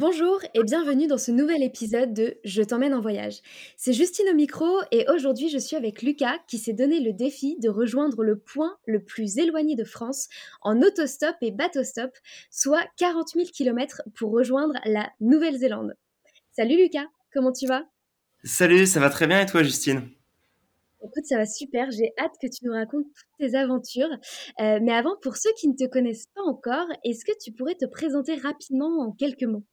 Bonjour et bienvenue dans ce nouvel épisode de Je t'emmène en voyage. C'est Justine au micro et aujourd'hui je suis avec Lucas qui s'est donné le défi de rejoindre le point le plus éloigné de France en autostop et bateau-stop, soit 40 000 km pour rejoindre la Nouvelle-Zélande. Salut Lucas, comment tu vas? Salut, ça va très bien et toi Justine? Écoute, ça va super. J'ai hâte que tu nous racontes toutes tes aventures. Euh, mais avant, pour ceux qui ne te connaissent pas encore, est-ce que tu pourrais te présenter rapidement en quelques mots?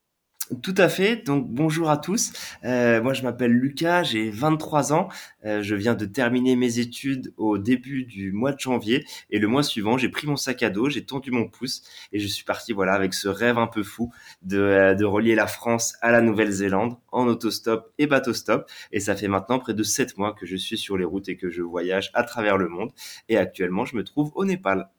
Tout à fait. Donc bonjour à tous. Euh, moi je m'appelle Lucas, j'ai 23 ans. Euh, je viens de terminer mes études au début du mois de janvier et le mois suivant j'ai pris mon sac à dos, j'ai tendu mon pouce et je suis parti voilà avec ce rêve un peu fou de, euh, de relier la France à la Nouvelle-Zélande en autostop et bateau-stop. Et ça fait maintenant près de 7 mois que je suis sur les routes et que je voyage à travers le monde. Et actuellement je me trouve au Népal.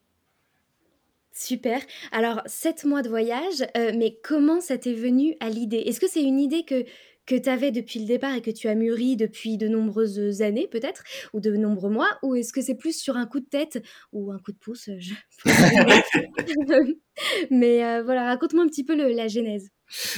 Super. Alors, sept mois de voyage, euh, mais comment ça t'est venu à l'idée? Est-ce que c'est une idée que, que tu avais depuis le départ et que tu as mûri depuis de nombreuses années, peut-être, ou de nombreux mois Ou est-ce que c'est plus sur un coup de tête ou un coup de pouce. Mais euh, voilà, raconte-moi un petit peu la genèse.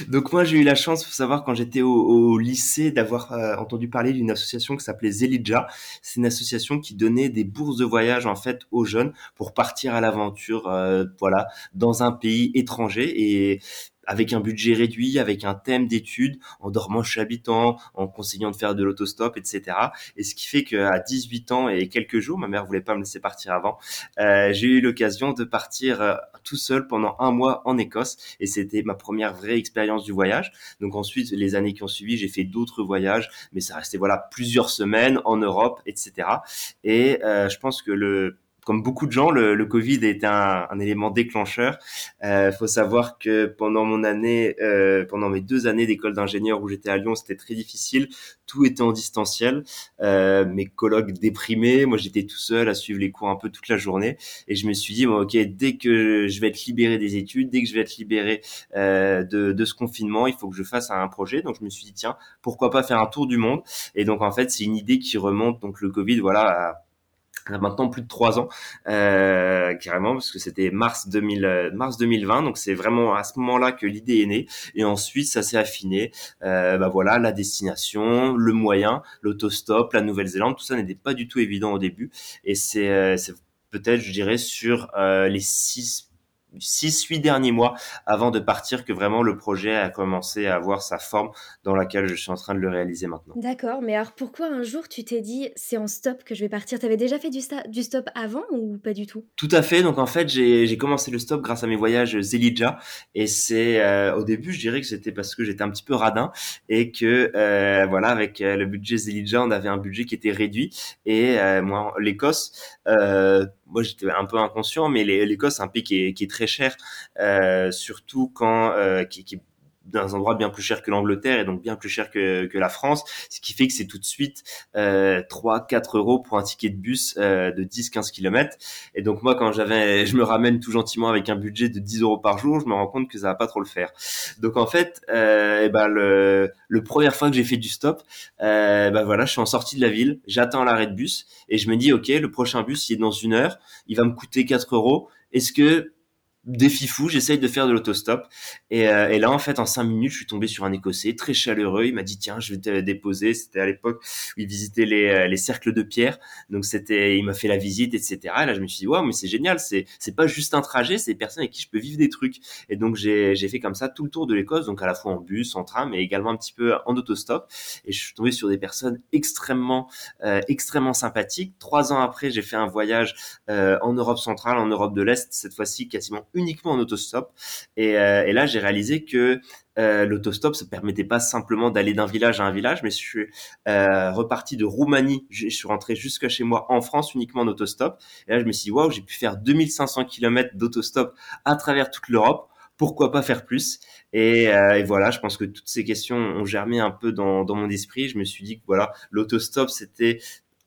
Donc moi j'ai eu la chance, faut savoir quand j'étais au, lycée, d'avoir euh, entendu parler d'une association qui s'appelait Zelidja. C'est une association qui donnait des bourses de voyage en fait aux jeunes pour partir à l'aventure, euh, voilà, dans un pays étranger. Et avec un budget réduit, avec un thème d'études, en dormant chez habitant, en conseillant de faire de l'autostop, etc. Et ce qui fait qu'à 18 ans et quelques jours, ma mère voulait pas me laisser partir avant, euh, j'ai eu l'occasion de partir euh, tout seul pendant un mois en Écosse et c'était ma première vraie expérience du voyage. Donc ensuite, les années qui ont suivi, j'ai fait d'autres voyages, mais ça restait voilà plusieurs semaines en Europe, etc. Et euh, je pense que le comme beaucoup de gens, le, le Covid a été un, un élément déclencheur. Il euh, faut savoir que pendant mon année, euh, pendant mes deux années d'école d'ingénieur où j'étais à Lyon, c'était très difficile. Tout était en distanciel. Euh, mes collègues déprimés, moi j'étais tout seul à suivre les cours un peu toute la journée. Et je me suis dit, bon, ok, dès que je vais être libéré des études, dès que je vais être libéré euh, de, de ce confinement, il faut que je fasse un projet. Donc je me suis dit, tiens, pourquoi pas faire un tour du monde? Et donc en fait, c'est une idée qui remonte. Donc le Covid, voilà maintenant plus de trois ans euh, carrément parce que c'était mars 2000 euh, mars 2020 donc c'est vraiment à ce moment-là que l'idée est née. Et ensuite ça s'est affiné. Euh, bah voilà la destination le moyen l'autostop la Nouvelle-Zélande tout ça n'était pas du tout évident au début. Et c'est euh, peut-être je dirais sur les six six, huit derniers mois avant de partir que vraiment le projet a commencé à avoir sa forme dans laquelle je suis en train de le réaliser maintenant. D'accord, mais alors pourquoi un jour tu t'es dit c'est en stop que je vais partir? Tu avais déjà fait du, du, stop avant ou pas du tout? Tout à fait, donc en fait j'ai commencé le stop grâce à mes voyages Zelidja et c'est euh, au début je dirais que c'était parce que j'étais un petit peu radin et que euh, voilà avec euh, le budget Zelidja on avait un budget qui était réduit et moi l'Écosse moi j'étais un peu inconscient, mais l'Écosse c'est un pays qui est, qui est très cher, euh, surtout quand euh, qui, qui dans un endroit bien plus cher que l'Angleterre et donc bien plus cher que, que la France, ce qui fait que c'est tout de suite euh, 3-4 euros pour un ticket de bus euh, de 10-15 km. Et donc moi, quand j'avais, je me ramène tout gentiment avec un budget de 10 euros par jour, je me rends compte que ça va pas trop le faire. Donc en fait, euh, et eh ben le, le première fois que j'ai fait du stop, euh, ben voilà, je suis en sortie de la ville, j'attends l'arrêt de bus et je me dis ok, le prochain bus il est dans une heure, il va me coûter 4 euros. Est-ce que défi fou, j'essaye de faire de l'autostop. Et, euh, et, là, en fait, en cinq minutes, je suis tombé sur un Écossais très chaleureux. Il m'a dit, tiens, je vais te déposer. C'était à l'époque où il visitait les, euh, les cercles de pierre. Donc, c'était, il m'a fait la visite, etc. Et là, je me suis dit, waouh, mais c'est génial. C'est, c'est pas juste un trajet, c'est des personnes avec qui je peux vivre des trucs. Et donc, j'ai, j'ai fait comme ça tout le tour de l'Écosse. Donc, à la fois en bus, en train, mais également un petit peu en autostop. Et je suis tombé sur des personnes extrêmement, euh, extrêmement sympathiques. Trois ans après, j'ai fait un voyage euh, en Europe centrale, en Europe de l'Est, cette fois-ci quasiment uniquement en autostop. Et, euh, et là, j'ai réalisé que euh, l'autostop, ça permettait pas simplement d'aller d'un village à un village, mais je suis euh, reparti de Roumanie, je suis rentré jusqu'à chez moi en France uniquement en autostop. Et là, je me suis dit, waouh, j'ai pu faire 2500 km d'autostop à travers toute l'Europe. Pourquoi pas faire plus? Et, et, voilà, je pense que toutes ces questions ont germé un peu dans, dans mon esprit. Je me suis dit que voilà, l'autostop, c'était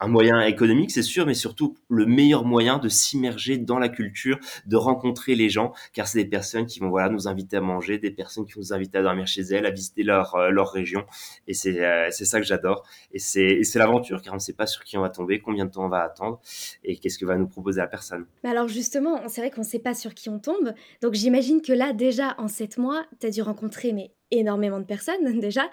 un moyen économique, c'est sûr, mais surtout le meilleur moyen de s'immerger dans la culture, de rencontrer les gens, car c'est des personnes qui vont voilà nous inviter à manger, des personnes qui vont nous inviter à dormir chez elles, à visiter leur euh, leur région, et c'est euh, c'est ça que j'adore, et c'est c'est l'aventure, car on ne sait pas sur qui on va tomber, combien de temps on va attendre, et qu'est-ce que va nous proposer la personne. Mais alors justement, c'est vrai qu'on ne sait pas sur qui on tombe, donc j'imagine que là déjà en sept mois, tu as dû rencontrer mais énormément de personnes déjà,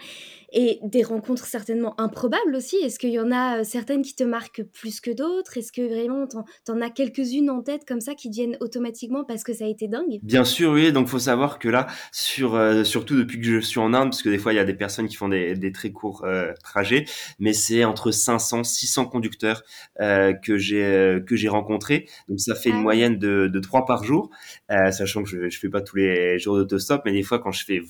et des rencontres certainement improbables aussi. Est-ce qu'il y en a euh, certaines qui te marquent plus que d'autres? Est-ce que vraiment t'en, en as quelques-unes en tête comme ça qui viennent automatiquement parce que ça a été dingue? Bien sûr, oui. Donc faut savoir que là, sur, euh, surtout depuis que je suis en Inde, parce que des fois il y a des personnes qui font des, des très courts euh, trajets, mais c'est entre 500, 600 conducteurs euh, que j'ai que j'ai rencontrés. Donc ça fait une ah moyenne de, de 3 par jour, sachant que je, je fais pas tous les jours d'autostop, mais des fois quand je fais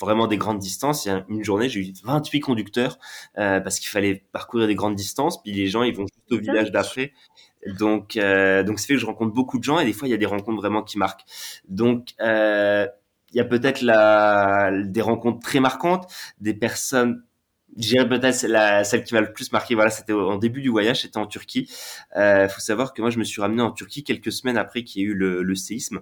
vraiment des grandes distances. Il y a une journée, j'ai eu 28 conducteurs euh, parce qu'il fallait parcourir des grandes distances. Puis les gens, ils vont juste au village d'après. Donc, euh, donc, ça fait que je rencontre beaucoup de gens et des fois, il y a des rencontres vraiment qui marquent. Donc, euh, il y a peut-être des rencontres très marquantes, des personnes je dirais peut-être la, celle qui m'a le plus marqué. Voilà, c'était en début du voyage, c'était en Turquie. Il euh, faut savoir que moi, je me suis ramené en Turquie quelques semaines après qu'il y ait eu le, le séisme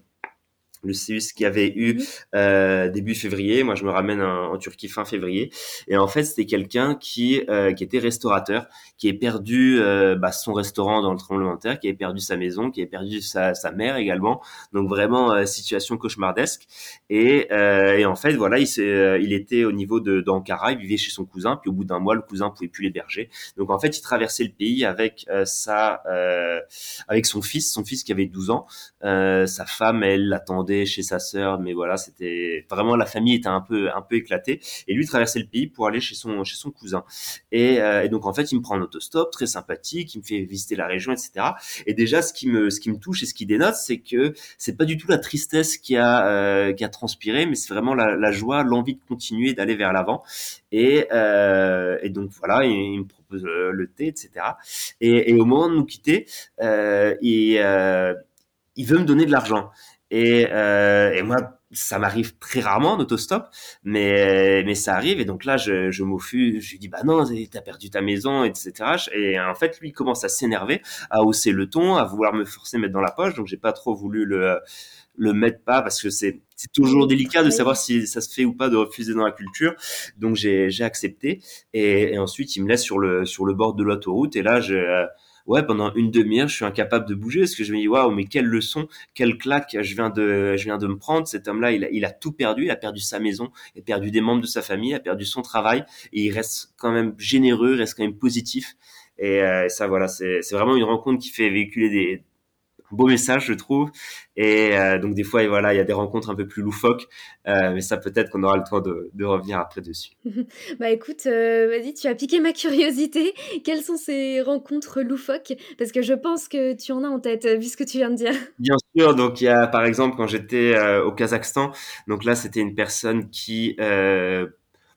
le séisme qui avait eu mhm. euh, début février. Moi, je me ramène en, Turquie fin février. Et en fait, c'était quelqu'un qui euh, qui était restaurateur, qui est perdu euh, bah, son restaurant dans le tremblement de terre, qui a perdu sa maison, qui a perdu sa, sa mère également. Donc vraiment euh, situation cauchemardesque. Et, euh, et en fait, voilà, il, il était au niveau de d'Ankara, il vivait chez son cousin. Puis au bout d'un mois, le cousin pouvait plus l'héberger. Donc en fait, il traversait le pays avec sa avec son fils, son fils qui avait 12 ans. sa femme, elle l'attendait chez sa sœur, mais voilà, c'était vraiment la famille était un peu un peu éclatée. Et lui traversait le pays pour aller chez son chez son cousin. Et, euh, donc en fait, il me prend en autostop, très sympathique, il me fait visiter la région, etc. Et déjà, ce qui me ce qui me touche et ce qui dénote, c'est que c'est pas du tout la tristesse qui a euh, qui a transpiré, mais c'est vraiment la, joie, l'envie de continuer, d'aller vers l'avant. Et, euh, donc voilà, il, me propose le, thé, etc. Et, au moment de nous quitter, il, il veut me donner de l'argent. Et, euh, et moi, ça m'arrive très rarement en autostop, mais mais ça arrive. Et donc là je je m'offus, je lui dis bah non t'as perdu ta maison etc. Et en fait lui il commence à s'énerver, à hausser le ton, à vouloir me forcer à mettre dans la poche, donc j'ai pas trop voulu le le mettre pas parce que c'est c'est toujours délicat de savoir si ça se fait ou pas de refuser dans la culture. Donc j'ai j'ai accepté. Et, et, ensuite il me laisse sur le sur le bord de l'autoroute. Et là je ouais, pendant une demi-heure, je suis incapable de bouger parce que je me dis, waouh, mais quelle leçon, quelle claque je viens de, je viens de me prendre. Cet homme-là, il a, il a tout perdu. Il a perdu sa maison, il a perdu des membres de sa famille, il a perdu son travail et il reste quand même généreux, reste quand même positif. Et euh, ça, voilà, c'est vraiment une rencontre qui fait véhiculer des, beau message, je trouve. Et euh, donc des fois, voilà, il y a des rencontres un peu plus loufoques, euh, mais ça peut-être qu'on aura le temps de, de, revenir après dessus. bah écoute, euh, vas-y, tu as piqué ma curiosité. Quelles sont ces rencontres loufoques? Parce que je pense que tu en as en tête, vu ce que tu viens de dire. Bien sûr, donc il y a par exemple quand j'étais au Kazakhstan, donc là c'était une personne qui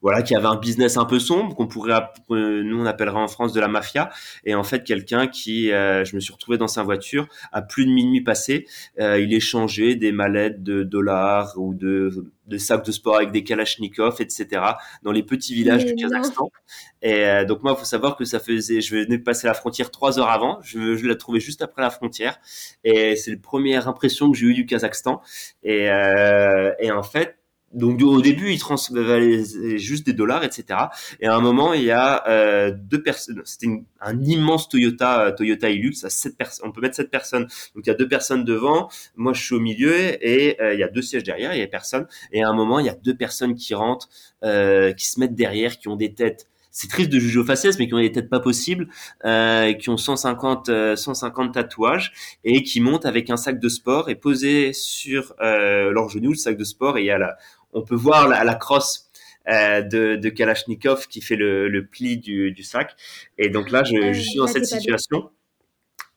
voilà, qui avait un business un peu sombre, qu'on pourrait, nous on appellerait en France de la mafia, et en fait quelqu'un qui, euh, je me suis retrouvé dans sa voiture à plus de minuit passé, euh, il échangeait des mallettes de dollars ou de, de sacs de sport avec des kalachnikovs, etc. dans les petits villages du Kazakhstan. Et euh, donc moi, il faut savoir que ça faisait, je venais de passer la frontière trois heures avant, je, je l'ai trouvé juste après la frontière, et c'est la première impression que j'ai eue du Kazakhstan. Et, et en fait, donc au début, il transvalait juste des dollars, etc. Et à un moment, il y a euh, deux personnes. C'était un immense Toyota, Toyota Hilux. À sept personnes, on peut mettre sept personnes. Donc il y a deux personnes devant. Moi, je suis au milieu et euh, il y a deux sièges derrière. Il y a personne. Et à un moment, il y a deux personnes qui rentrent, euh, qui se mettent derrière, qui ont des têtes c'est triste de juger aux faciès, mais qui ont des têtes pas possibles, euh, qui ont 150, 150 euh, tatouages et qui montent avec un sac de sport et posé sur euh, leur genou le sac de sport et il y a la, on peut voir la, la crosse euh, de, de Kalachnikov qui fait le, le pli du, du, sac. Et donc là, je, je suis dans cette situation.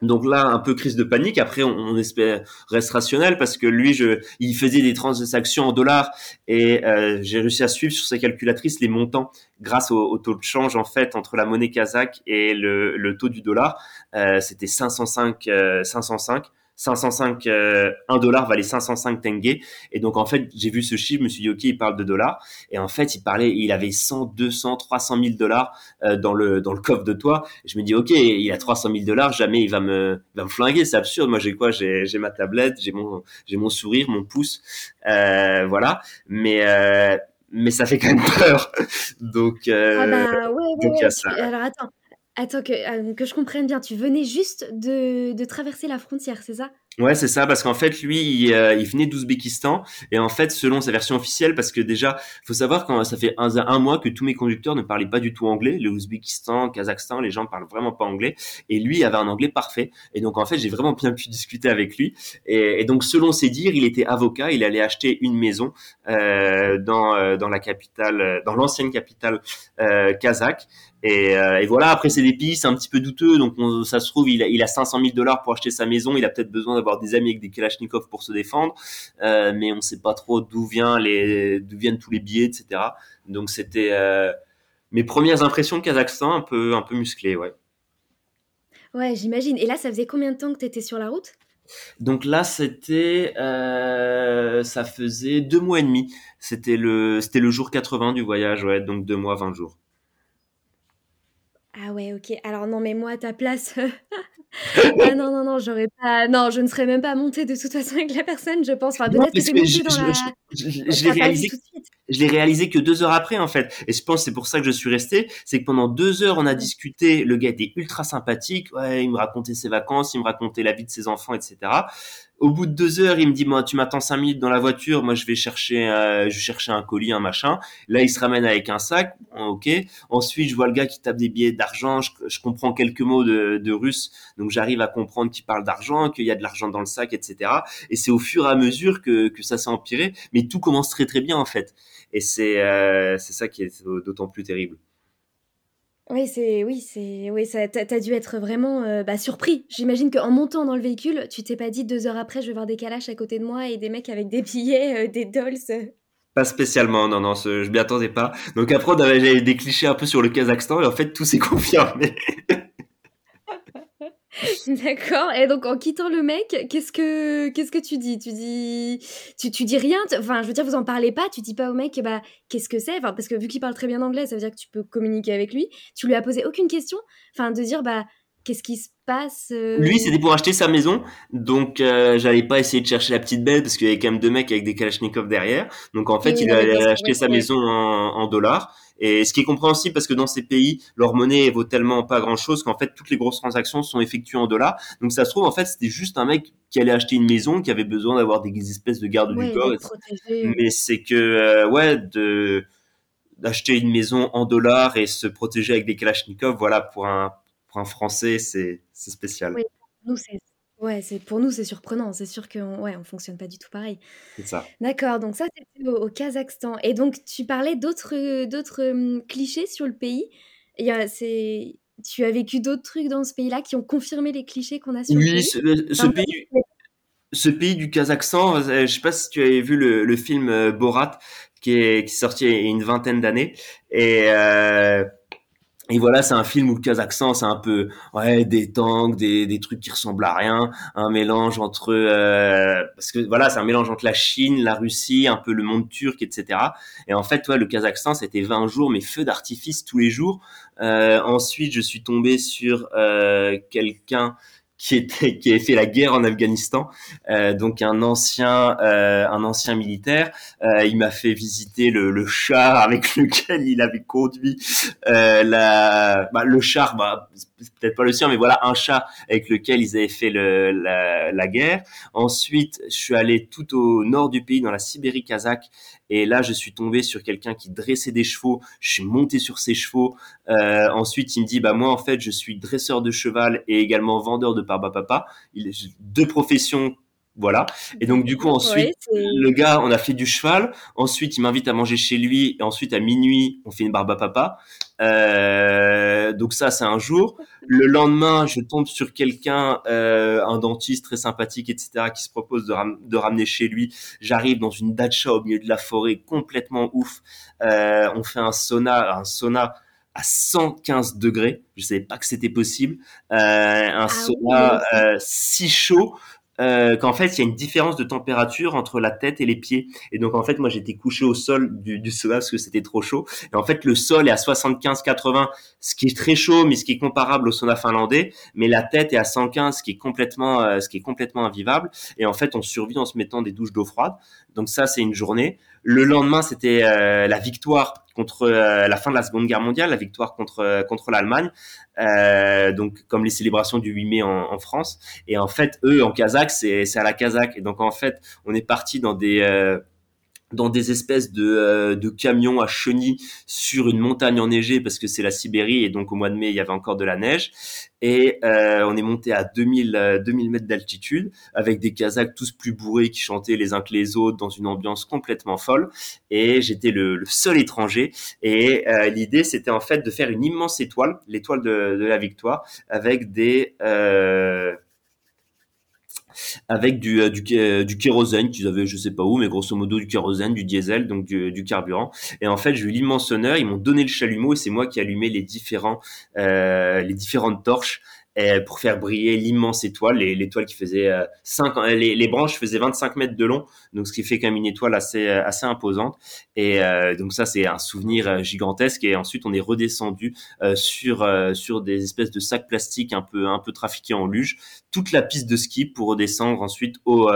Donc là, un peu crise de panique. Après, on, espère reste rationnel parce que lui, je, il faisait des transactions en dollars et euh, j'ai réussi à suivre sur sa calculatrice les montants grâce au, taux de change en fait entre la monnaie kazakh et le, le taux du dollar. Euh, C'était 505, 505. 505, euh, 1 dollar valait 505 tenge. Et donc, en fait, j'ai vu ce chiffre, je me suis dit, OK, il parle de dollars. Et en fait, il parlait, il avait 100, 200, 300 000 dollars euh, dans le dans le coffre de toi. Et je me dis, OK, il a 300 000 dollars, jamais il va me, il va me flinguer. C'est absurde. Moi, j'ai quoi? J'ai j'ai ma tablette, j'ai mon j'ai mon sourire, mon pouce. Euh, voilà. Mais euh, mais ça fait quand même peur. donc, euh, ah bah, ouais, ouais, donc, ouais. Ça. Alors, attends. Attends, que, euh, que je comprenne bien, tu venais juste de, de traverser la frontière, c'est ça? Ouais, c'est ça, parce qu'en fait, lui, il, euh, il venait d'Ouzbékistan, et en fait, selon sa version officielle, parce que déjà, faut savoir quand ça fait un, un mois que tous mes conducteurs ne parlaient pas du tout anglais, le Ouzbékistan, Kazakhstan, les gens parlent vraiment pas anglais, et lui avait un anglais parfait, et donc en fait, j'ai vraiment bien pu discuter avec lui, et, donc selon ses dires, il était avocat, il allait acheter une maison euh, dans euh, dans la capitale, dans l'ancienne capitale euh, kazakh, et, euh, et, voilà, après c'est des pistes, un petit peu douteux, donc ça se trouve, il a, il a 500 000 dollars pour acheter sa maison, il a peut-être besoin d'avoir des amis avec des Kalachnikov pour se défendre, euh, mais on ne sait pas trop d'où vient les, d'où viennent tous les billets, etc. Donc c'était euh, mes premières impressions de Kazakhstan, un peu, un peu musclées, ouais. Ouais, j'imagine. Et là, ça faisait combien de temps que tu étais sur la route? Donc là, c'était, euh, ça faisait deux mois et demi. C'était le, c'était le jour 80 du voyage, ouais, donc deux mois, 20 jours. Ah ouais, OK. Alors non, mais moi à ta place, ah non, non, non, j'aurais pas non, je ne serais même pas montée de toute façon avec la personne, je pense. Enfin, peut-être que tu montée dans la je l'ai réalisé je l'ai réalisé que deux heures après en fait. Et je pense c'est pour ça que je suis resté. C'est que pendant deux heures on a discuté. Le gars était ultra sympathique. Ouais il me racontait ses vacances il me racontait la vie de ses enfants etc au bout de deux heures, il me dit, moi, tu m'attends cinq minutes dans la voiture, moi, je vais chercher, euh, je chercher un colis, un machin. Là, il se ramène avec un sac, ok. Ensuite, je vois le gars qui tape des billets d'argent, je, je, comprends quelques mots de, de russe, donc j'arrive à comprendre qu'il parle d'argent, qu'il y a de l'argent dans le sac, etc. Et c'est au fur et à mesure que, que ça s'est empiré, mais tout commence très très bien en fait. Et c'est euh, c'est ça qui est d'autant plus terrible. Oui, c'est oui, c'est oui, ça t'as as dû être vraiment euh, bah, surpris. J'imagine qu'en montant dans le véhicule, tu t'es pas dit deux heures après, je vais voir des calaches à côté de moi et des mecs avec des billets, euh, des dolls. Pas spécialement, non, non, je m'y attendais pas. Donc après, on avait des clichés un peu sur le Kazakhstan et en fait, tout s'est confirmé. D'accord. Et donc en quittant le mec, qu'est-ce que qu'est-ce que tu dis? Tu dis tu, tu dis rien? Enfin, je veux dire, vous en parlez pas? Tu dis pas au mec, bah qu'est-ce que c'est? Enfin, parce que vu qu'il parle très bien anglais, ça veut dire que tu peux communiquer avec lui. Tu lui as posé aucune question? Enfin, de dire bah qu'est-ce qui se passe euh? Lui, c'était pour acheter sa maison, donc euh, j'allais pas essayer de chercher la petite belle parce qu'il y avait quand même deux mecs avec des kalachnikovs derrière. Donc en fait, il, allait acheter sa maison en, en dollars. Et ce qui est compréhensible parce que dans ces pays, leur monnaie vaut tellement pas grand chose qu'en fait toutes les grosses transactions sont effectuées en dollars. Donc ça se trouve en fait c'était juste un mec qui allait acheter une maison, qui avait besoin d'avoir des espèces de gardes du corps. Mais c'est que euh, ouais de d'acheter une maison en dollars et se protéger avec des kalachnikovs, voilà pour un pour un français c'est c'est spécial. Oui, nous c'est Ouais, c'est pour nous, c'est surprenant. C'est sûr qu'on ouais, on fonctionne pas du tout pareil. C'est ça. D'accord, donc ça, c'était au, Kazakhstan. Et donc, tu parlais d'autres d'autres clichés sur le pays. Il y a, c'est, tu as vécu d'autres trucs dans ce pays-là qui ont confirmé les clichés qu'on a sur le pays? Oui, ce, pays, ce pays du Kazakhstan, je sais pas si tu avais vu le, le film euh, Borat qui est, qui est sorti il y a une vingtaine d'années. Et euh, et voilà, c'est un film où le Kazakhstan, c'est un peu ouais des tanks, des, trucs qui ressemblent à rien, un mélange entre euh, parce que voilà, c'est un mélange entre la Chine, la Russie, un peu le monde turc, etc. Et en fait, ouais, le Kazakhstan, c'était 20 jours, mais feux d'artifice tous les jours. Euh, ensuite, je suis tombé sur euh, quelqu'un qui était qui avait fait la guerre en Afghanistan, euh, donc un ancien euh, un ancien militaire. Euh, il m'a fait visiter le, le, char avec lequel il avait conduit euh, la bah, le char, bah, peut-être pas le sien, mais voilà un char avec lequel ils avaient fait le, la, la guerre. Ensuite, je suis allé tout au nord du pays, dans la Sibérie kazakh, et là je suis tombé sur quelqu'un qui dressait des chevaux. Je suis monté sur ses chevaux. Euh, ensuite, il me dit bah moi en fait je suis dresseur de cheval et également vendeur de parba papa. Il deux professions voilà. Et donc du coup ensuite le gars, on a fait du cheval. Ensuite, il m'invite à manger chez lui. Et ensuite à minuit, on fait une barbe à papa. Euh, donc ça, c'est un jour. Le lendemain, je tombe sur quelqu'un, euh, un dentiste très sympathique, etc., qui se propose de, de ramener chez lui. J'arrive dans une dacha au milieu de la forêt, complètement ouf. Euh, on fait un sauna, un sauna à 115 degrés. Je savais pas que c'était possible. Euh, un ah sauna euh, si chaud euh, qu'en fait il y a une différence de température entre la tête et les pieds. Et donc en fait moi j'étais couché au sol du, du sauna parce que c'était trop chaud. Et en fait le sol est à 75-80, ce qui est très chaud mais ce qui est comparable au sauna finlandais. Mais la tête est à 115, ce qui est complètement, euh, ce qui est complètement invivable. Et en fait on survit en se mettant des douches d'eau froide. Donc ça c'est une journée. Le lendemain c'était euh, la victoire contre euh, la fin de la Seconde Guerre mondiale, la victoire contre euh, contre l'Allemagne, euh, donc comme les célébrations du 8 mai en, en, France. Et en fait, eux en kazakh, c'est c'est à la kazakh. Et donc en fait, on est parti dans des euh, dans des espèces de, euh, de camions à chenilles sur une montagne enneigée parce que c'est la Sibérie et donc au mois de mai il y avait encore de la neige. Et euh, on est monté à 2000 2000 mètres d'altitude avec des Kazakhs tous plus bourrés qui chantaient les uns que les autres dans une ambiance complètement folle. Et j'étais le, le, seul étranger. Et euh, l'idée c'était en fait de faire une immense étoile l'étoile de, de, la victoire avec des euh, avec du, euh, du, euh, du kérosène qu'ils avaient, je sais pas où, mais grosso modo du kérosène, du diesel, donc du, du carburant. Et en fait, j'ai eu l'immense honneur, ils m'ont donné le chalumeau et c'est moi qui allumais les différents, euh, les différentes torches pour faire briller l'immense étoile, l'étoile qui faisait euh, 5, les, branches faisaient 25 mètres de long, donc ce qui fait quand même une étoile assez euh, assez imposante. Et euh, donc ça c'est un souvenir euh, gigantesque. Et ensuite on est redescendu euh, sur sur des espèces de sacs plastiques un peu un peu trafiqués en luge, toute la piste de ski pour redescendre ensuite au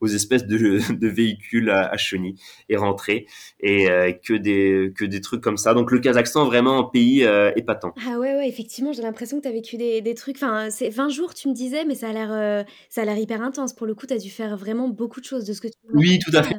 aux espèces de, de véhicules à, à, chenilles et rentrer et euh, que des que des trucs comme ça. Donc le Kazakhstan vraiment un pays euh, épatant. Ah ouais ouais effectivement j'ai l'impression que tu as vécu des, des trucs. Enfin c'est 20 jours tu me disais mais ça a l'air euh, ça a l'air hyper intense pour le coup tu as dû faire vraiment beaucoup de choses de ce que tu. Oui tout à fait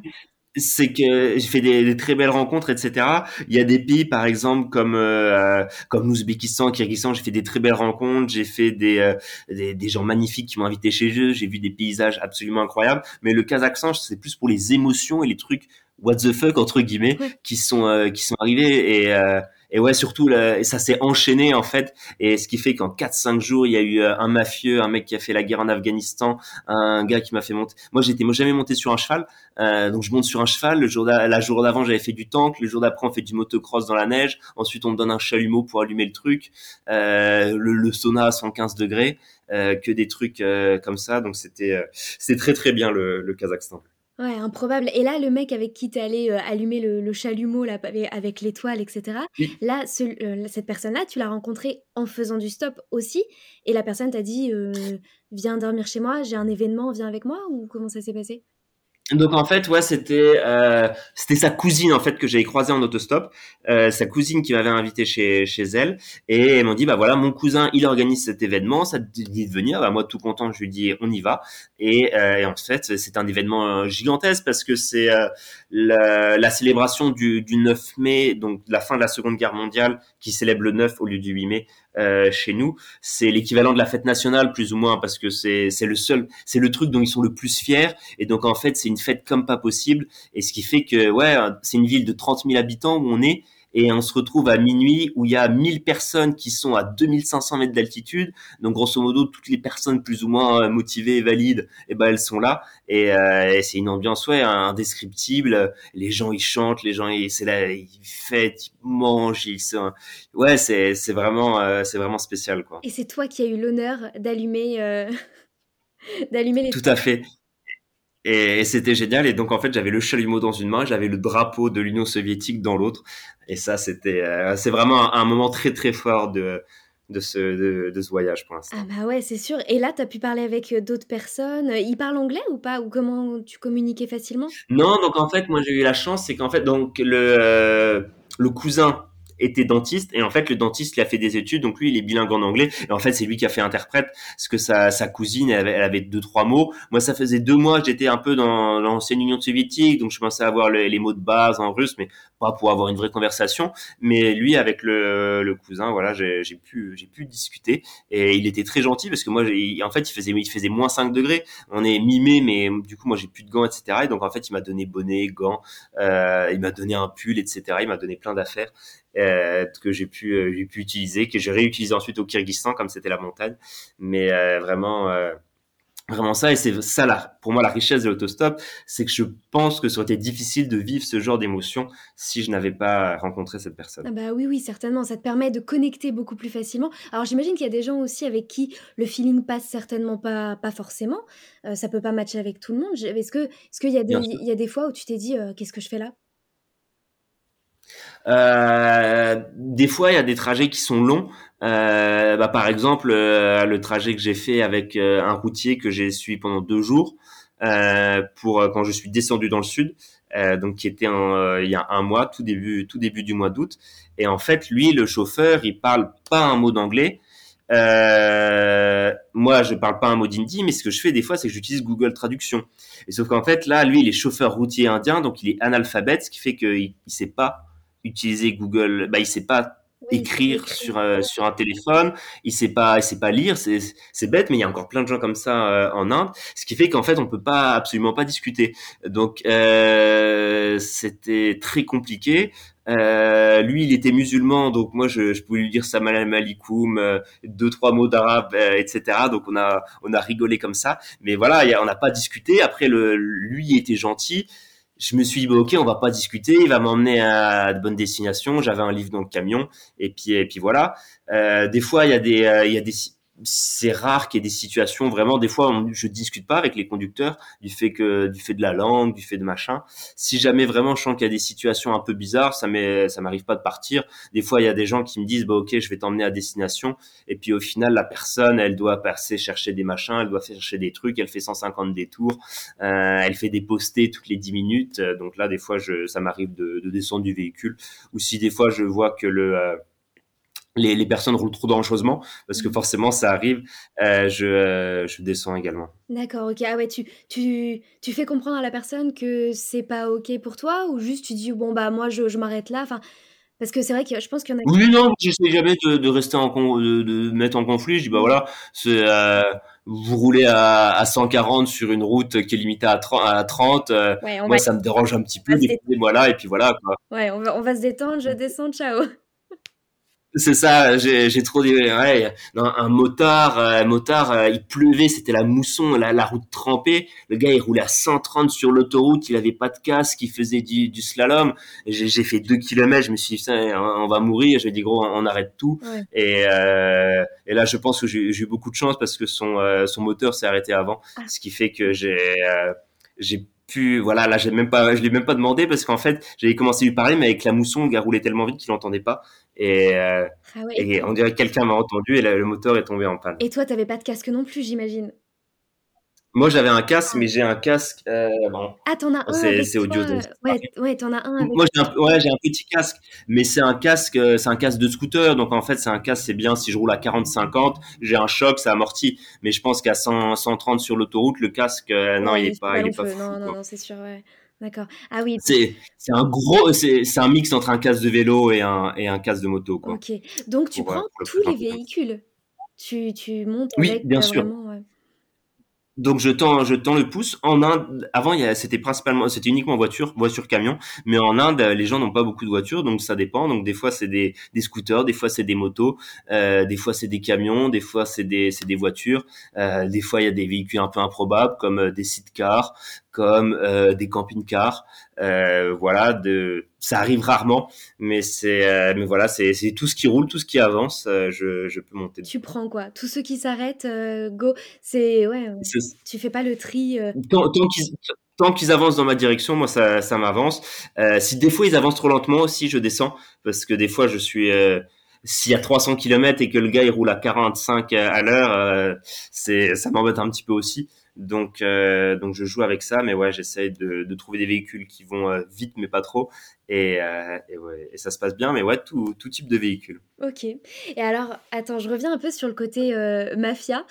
c'est que j'ai fait des, des, très belles rencontres, etc. Il y a des pays, par exemple, comme euh, comme l'Ouzbékistan, Kyrgyzstan, j'ai fait des très belles rencontres. J'ai fait des, euh, des, des gens magnifiques qui m'ont invité chez eux. J'ai vu des paysages absolument incroyables. Mais le Kazakhstan, c'est plus pour les émotions et les trucs what the fuck entre guillemets qui sont euh, qui sont arrivés et euh, et ouais surtout là, ça s'est enchaîné en fait. Et ce qui fait qu'en 4 5 jours il y a eu euh, un mafieux un mec qui a fait la guerre en Afghanistan un gars qui m'a fait monter. Moi j'étais jamais monté sur un cheval. Euh, donc je monte sur un cheval. Le jour la jour d'avant j'avais fait du tank. Le jour d'après on fait du motocross dans la neige. Ensuite on me donne un chalumeau pour allumer le truc. Euh, le, sauna à 115 degrés. Que des trucs comme ça. Donc c'était c'est très très bien le, le Kazakhstan Ouais, improbable. Et là, le mec avec qui t'es allé euh, allumer le, le, chalumeau là, avec l'étoile, etc. Oui. Là, ce, euh, cette personne-là, tu l'as rencontrée en faisant du stop aussi. Et la personne t'a dit euh, Viens dormir chez moi, j'ai un événement, viens avec moi Ou comment ça s'est passé? Donc en fait, ouais, c'était euh, c'était sa cousine en fait que j'avais croisée en autostop, euh, sa cousine qui m'avait invité chez chez elle. Et elle m'ont dit bah voilà mon cousin il organise cet événement, ça te dit de venir, bah moi tout content je lui dis on y va. Et, euh, et en fait c'est un événement gigantesque parce que c'est euh, la, la, célébration du, du 9 mai donc la fin de la Seconde Guerre mondiale qui célèbre le 9 au lieu du 8 mai euh, chez nous, c'est l'équivalent de la fête nationale plus ou moins parce que c'est c'est le seul, c'est le truc dont ils sont le plus fiers. Et donc en fait c'est une fête comme pas possible. Et ce qui fait que ouais c'est une ville de 30 000 habitants où on est et on se retrouve à minuit où il y a 1000 personnes qui sont à 2500 mètres d'altitude. Donc grosso modo, toutes les personnes plus ou moins motivées et valides, eh ben elles sont là. Et, euh, et c'est une ambiance ouais indescriptible. Les gens ils chantent, les gens ils c'est là ils fêtent, ils mangent, ils sont ouais c'est c'est vraiment euh, c'est vraiment spécial quoi. Et c'est toi qui as eu l'honneur d'allumer euh... d'allumer les. Tout à fait. Et, c'était génial. Et donc, en fait, j'avais le chalumeau dans une main, j'avais le drapeau de l'Union soviétique dans l'autre. Et ça, c'était, euh, c'est vraiment un, un, moment très, très fort de, de ce, de, ce voyage pour l'instant. Ah bah ouais, c'est sûr. Et là, tu as pu parler avec d'autres personnes. Ils parlent anglais ou pas? Ou comment tu communiquais facilement? Non, donc en fait, moi j'ai eu la chance, c'est qu'en fait, donc le, le cousin était dentiste et en fait le dentiste il a fait des études donc lui il est bilingue en anglais et en fait c'est lui qui a fait interprète parce que sa, sa cousine elle avait, elle avait deux trois mots. Moi ça faisait deux mois j'étais un peu dans l'ancienne Union soviétique donc je pensais avoir les, mots de base en russe mais pas pour avoir une vraie conversation. Mais lui avec le, le cousin voilà j'ai pu j'ai pu discuter et il était très gentil parce que moi en fait il faisait il faisait moins 5 degrés. On est mi-mai mais du coup moi j'ai plus de gants etc et donc en fait il m'a donné bonnet gants euh, il m'a donné un pull etc il m'a donné plein d'affaires que j'ai pu, euh, j'ai pu utiliser, que j'ai réutilisé ensuite au Kyrgyzstan comme c'était la montagne. Mais euh, vraiment, vraiment ça et c'est ça là pour moi la richesse de l'autostop c'est que je pense que ça aurait été difficile de vivre ce genre d'émotion si je n'avais pas rencontré cette personne. Ah bah oui oui certainement. Ça te permet de connecter beaucoup plus facilement. Alors j'imagine qu'il y a des gens aussi avec qui le feeling passe certainement pas pas forcément. Ça peut pas matcher avec tout le monde. Est-ce que est-ce qu'il y a des il y a des fois où tu t'es dit qu'est-ce que je fais là? Euh, des fois, il y a des trajets qui sont longs. Euh, bah, par exemple, euh, le trajet que j'ai fait avec euh, un routier que j'ai suivi pendant deux jours pour quand je suis descendu dans le sud, donc qui était il y a un mois, tout début, tout début du mois d'août. Et en fait, lui, le chauffeur, il parle pas un mot d'anglais. Euh, moi, je parle pas un mot d'hindi, mais ce que je fais des fois, c'est que j'utilise Google Traduction. Et sauf qu'en fait, là, lui, il est chauffeur routier indien, donc il est analphabète, ce qui fait qu'il il sait pas utiliser Google, bah, il sait pas écrire sur euh, sur un téléphone, il sait pas il sait pas lire, c'est c'est bête mais il y a encore plein de gens comme ça euh, en Inde, ce qui fait qu'en fait on peut pas absolument pas discuter. Donc euh, c'était très compliqué. Lui, il était musulman, donc moi, je, je pouvais lui dire salam alaikum, deux trois mots d'arabe, etc. Donc on a on a rigolé comme ça, mais voilà, y a, on n'a pas discuté. Après, le, lui était gentil je me suis dit, bah, ok, on va pas discuter, il va m'emmener à de bonnes destinations. J'avais un livre dans le camion, et puis, et puis voilà. Euh, des fois, il y a des, euh, il y a des, c'est rare qu'il y ait des situations vraiment des fois on, je discute pas avec les conducteurs du fait que du fait de la langue du fait de machin. Si jamais vraiment je sens qu'il y a des situations un peu bizarres ça m'est ça m'arrive pas de partir. Des fois il y a des gens qui me disent bah ok je vais t'emmener à destination. Et puis au final la personne elle doit passer chercher des machins elle doit chercher des trucs elle fait 150 détours euh, elle fait des postés toutes les 10 minutes. Donc là des fois je ça m'arrive de, de, descendre du véhicule. Ou si des fois je vois que le euh, les, les, personnes roulent trop dangereusement parce que mm. forcément ça arrive. Euh, je, euh, je descends également. D'accord, ok. Ah ouais, tu, tu, tu fais comprendre à la personne que c'est pas ok pour toi ou juste tu dis bon bah moi je, je m'arrête là? Enfin, parce que c'est vrai que je pense qu'il y en a. Oui, non, j'essaie jamais de, de, rester en de, de, mettre en conflit. Je dis bah voilà, c'est euh, vous roulez à, à 140 sur une route qui est limitée à 30, à 30 moi ça me dérange un petit peu. Moi là et puis voilà quoi. Ouais, on va, on va se détendre. Je descends, ciao. C'est ça, j'ai trop dit, ouais, un motard, un motard, euh, il pleuvait, c'était la mousson, la, la, route trempée. Le gars, il roulait à 130 sur l'autoroute, il avait pas de casque, il faisait du, du slalom. J'ai fait deux kilomètres, je me suis dit, on va mourir. J'ai dit, gros, on, arrête tout. Et, euh, et là, je pense que j'ai eu beaucoup de chance parce que son, euh, son moteur s'est arrêté avant, ah. ce qui fait que j'ai euh, j'ai pu voilà là j'ai même pas je l'ai même pas demandé parce qu'en fait j'avais commencé à lui parler mais avec la mousson le gars roulait tellement vite qu'il n'entendait pas et, euh, ah et on dirait que quelqu'un m'a entendu et le moteur est tombé en panne. Et toi t'avais pas de casque non plus j'imagine. Moi, j'avais un casque, mais j'ai un casque. Euh, bon, ah, t'en as un. C'est audio. ouais, ouais t'en as un. Avec Moi, j'ai un, ouais, j'ai un petit casque, mais c'est un casque, euh, c'est un casque de scooter. Donc, en fait, c'est un casque, c'est bien si je roule à 40-50, j'ai un choc, ça amortit. Mais je pense qu'à 130 sur l'autoroute, le casque, euh, non, il est pas, il est pas fou, Non, non, non, c'est sûr, ouais. D'accord. Ah oui. C'est un gros, c'est un mix entre un casque de vélo et un, et un casque de moto, quoi. Ok. Donc, tu prends tous les véhicules. Tu, tu montes oui, bien sûr. ouais. Donc je tends, je tends le pouce. En Inde, avant, c'était principalement, c'était uniquement voiture, voiture camion. Mais en Inde, les gens n'ont pas beaucoup de voitures, donc ça dépend. Donc des fois c'est des, des scooters, des fois c'est des motos, euh, des fois c'est des camions, des fois c'est des, c'est des voitures. Euh, des fois il y a des véhicules un peu improbables comme euh, des cars, comme euh, des camping-cars. Euh, voilà, de, ça arrive rarement, mais c'est, euh, mais voilà, c'est, tout ce qui roule, tout ce qui avance, je, je peux monter. Tu prends quoi? Tous ceux qui s'arrêtent, go. C'est ouais. Tu fais pas le tri. Tant, tant qu'ils tant qu'ils avancent dans ma direction, moi ça, ça m'avance. Euh, si des fois ils avancent trop lentement aussi, je descends parce que des fois je suis s'il y a 300 km et que le gars il roule à 45 à l'heure, c'est ça m'embête un petit peu aussi. Donc, euh, donc je joue avec ça, mais ouais, j'essaye de, de, trouver des véhicules qui vont euh, vite, mais pas trop. Et, euh, et, ouais, et ça se passe bien, mais ouais, tout, tout type de véhicule. Ok. Et alors, attends, je reviens un peu sur le côté mafia,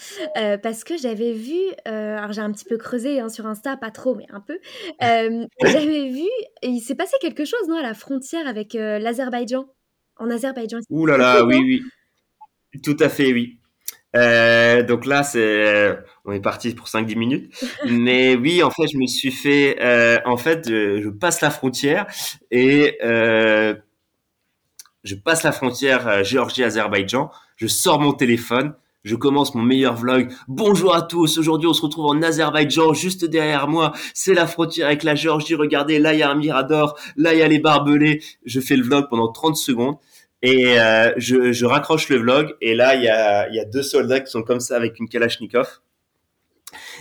parce que j'avais vu, alors j'ai un petit peu creusé hein, sur Insta, pas trop, mais un peu. j'avais vu, il s'est passé quelque chose, non, à la frontière avec l'Azerbaïdjan, en Azerbaïdjan. Ouh là là, oui, oui. Tout à fait, oui. Euh, donc là, c'est, on est parti pour 5-10 minutes. Mais oui, en fait, je me suis fait, euh, en fait, je, passe la frontière et euh, je passe la frontière euh, Géorgie-Azerbaïdjan. Je sors mon téléphone. Je commence mon meilleur vlog. Bonjour à tous. Aujourd'hui, on se retrouve en Azerbaïdjan. Juste derrière moi, c'est la frontière avec la Géorgie. Regardez, là, il y a un mirador. Là, il y a les barbelés. Je fais le vlog pendant 30 secondes. Et euh, je, raccroche le vlog et là il y a, deux soldats qui sont comme ça avec une Kalachnikov.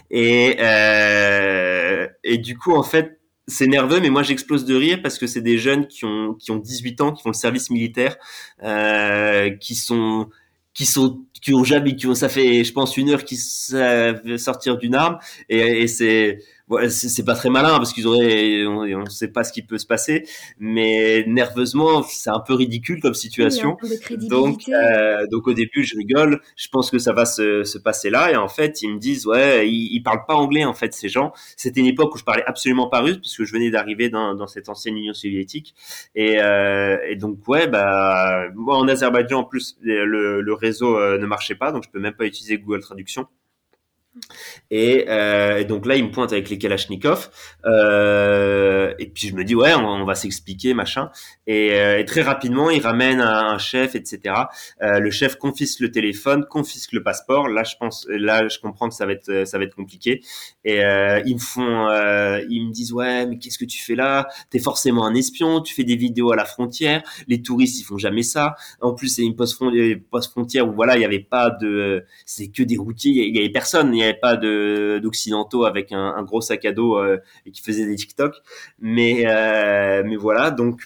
Et, euh, et du coup en fait c'est nerveux, mais moi j'explose de rire parce que c'est des jeunes qui ont qui ont 18 ans, qui font le service militaire, euh, qui sont qui sont qui ont jamais qui ça fait je pense une heure qu'ils savent sortir d'une arme et c'est c'est pas très malin parce qu'ils auraient, on, ne sait pas ce qui peut se passer, mais nerveusement, c'est un peu ridicule comme situation. donc, euh, donc au début, je rigole. Je pense que ça va se, se, passer là, et en fait, ils me disent ouais, ils, ils, parlent pas anglais en fait ces gens. C'était une époque où je parlais absolument pas russe parce que je venais d'arriver dans, dans cette ancienne Union soviétique, et, euh, et donc ouais, bah moi en Azerbaïdjan en plus le, le réseau euh, ne marchait pas, donc je peux même pas utiliser Google Traduction. Euh, et, donc là, il me pointe avec les Kalachnikov. Euh, et puis je me dis ouais, on, va s'expliquer machin. Euh, et, très rapidement, il ramène un, chef, etc. le chef confisque le téléphone, confisque le passeport. Là, je pense, là, je comprends que ça va être, ça va être compliqué. Et ils me font, ils me disent ouais, mais qu'est-ce que tu fais là? T'es forcément un espion. Tu fais des vidéos à la frontière. Les touristes, ils font jamais ça. En plus, c'est une poste frontière où voilà, il y avait pas de, c'est que des routiers. Il y avait personne. Avait pas de d'occidentaux avec un, gros sac à dos euh, et qui faisaient des TikTok. Mais euh, mais voilà, donc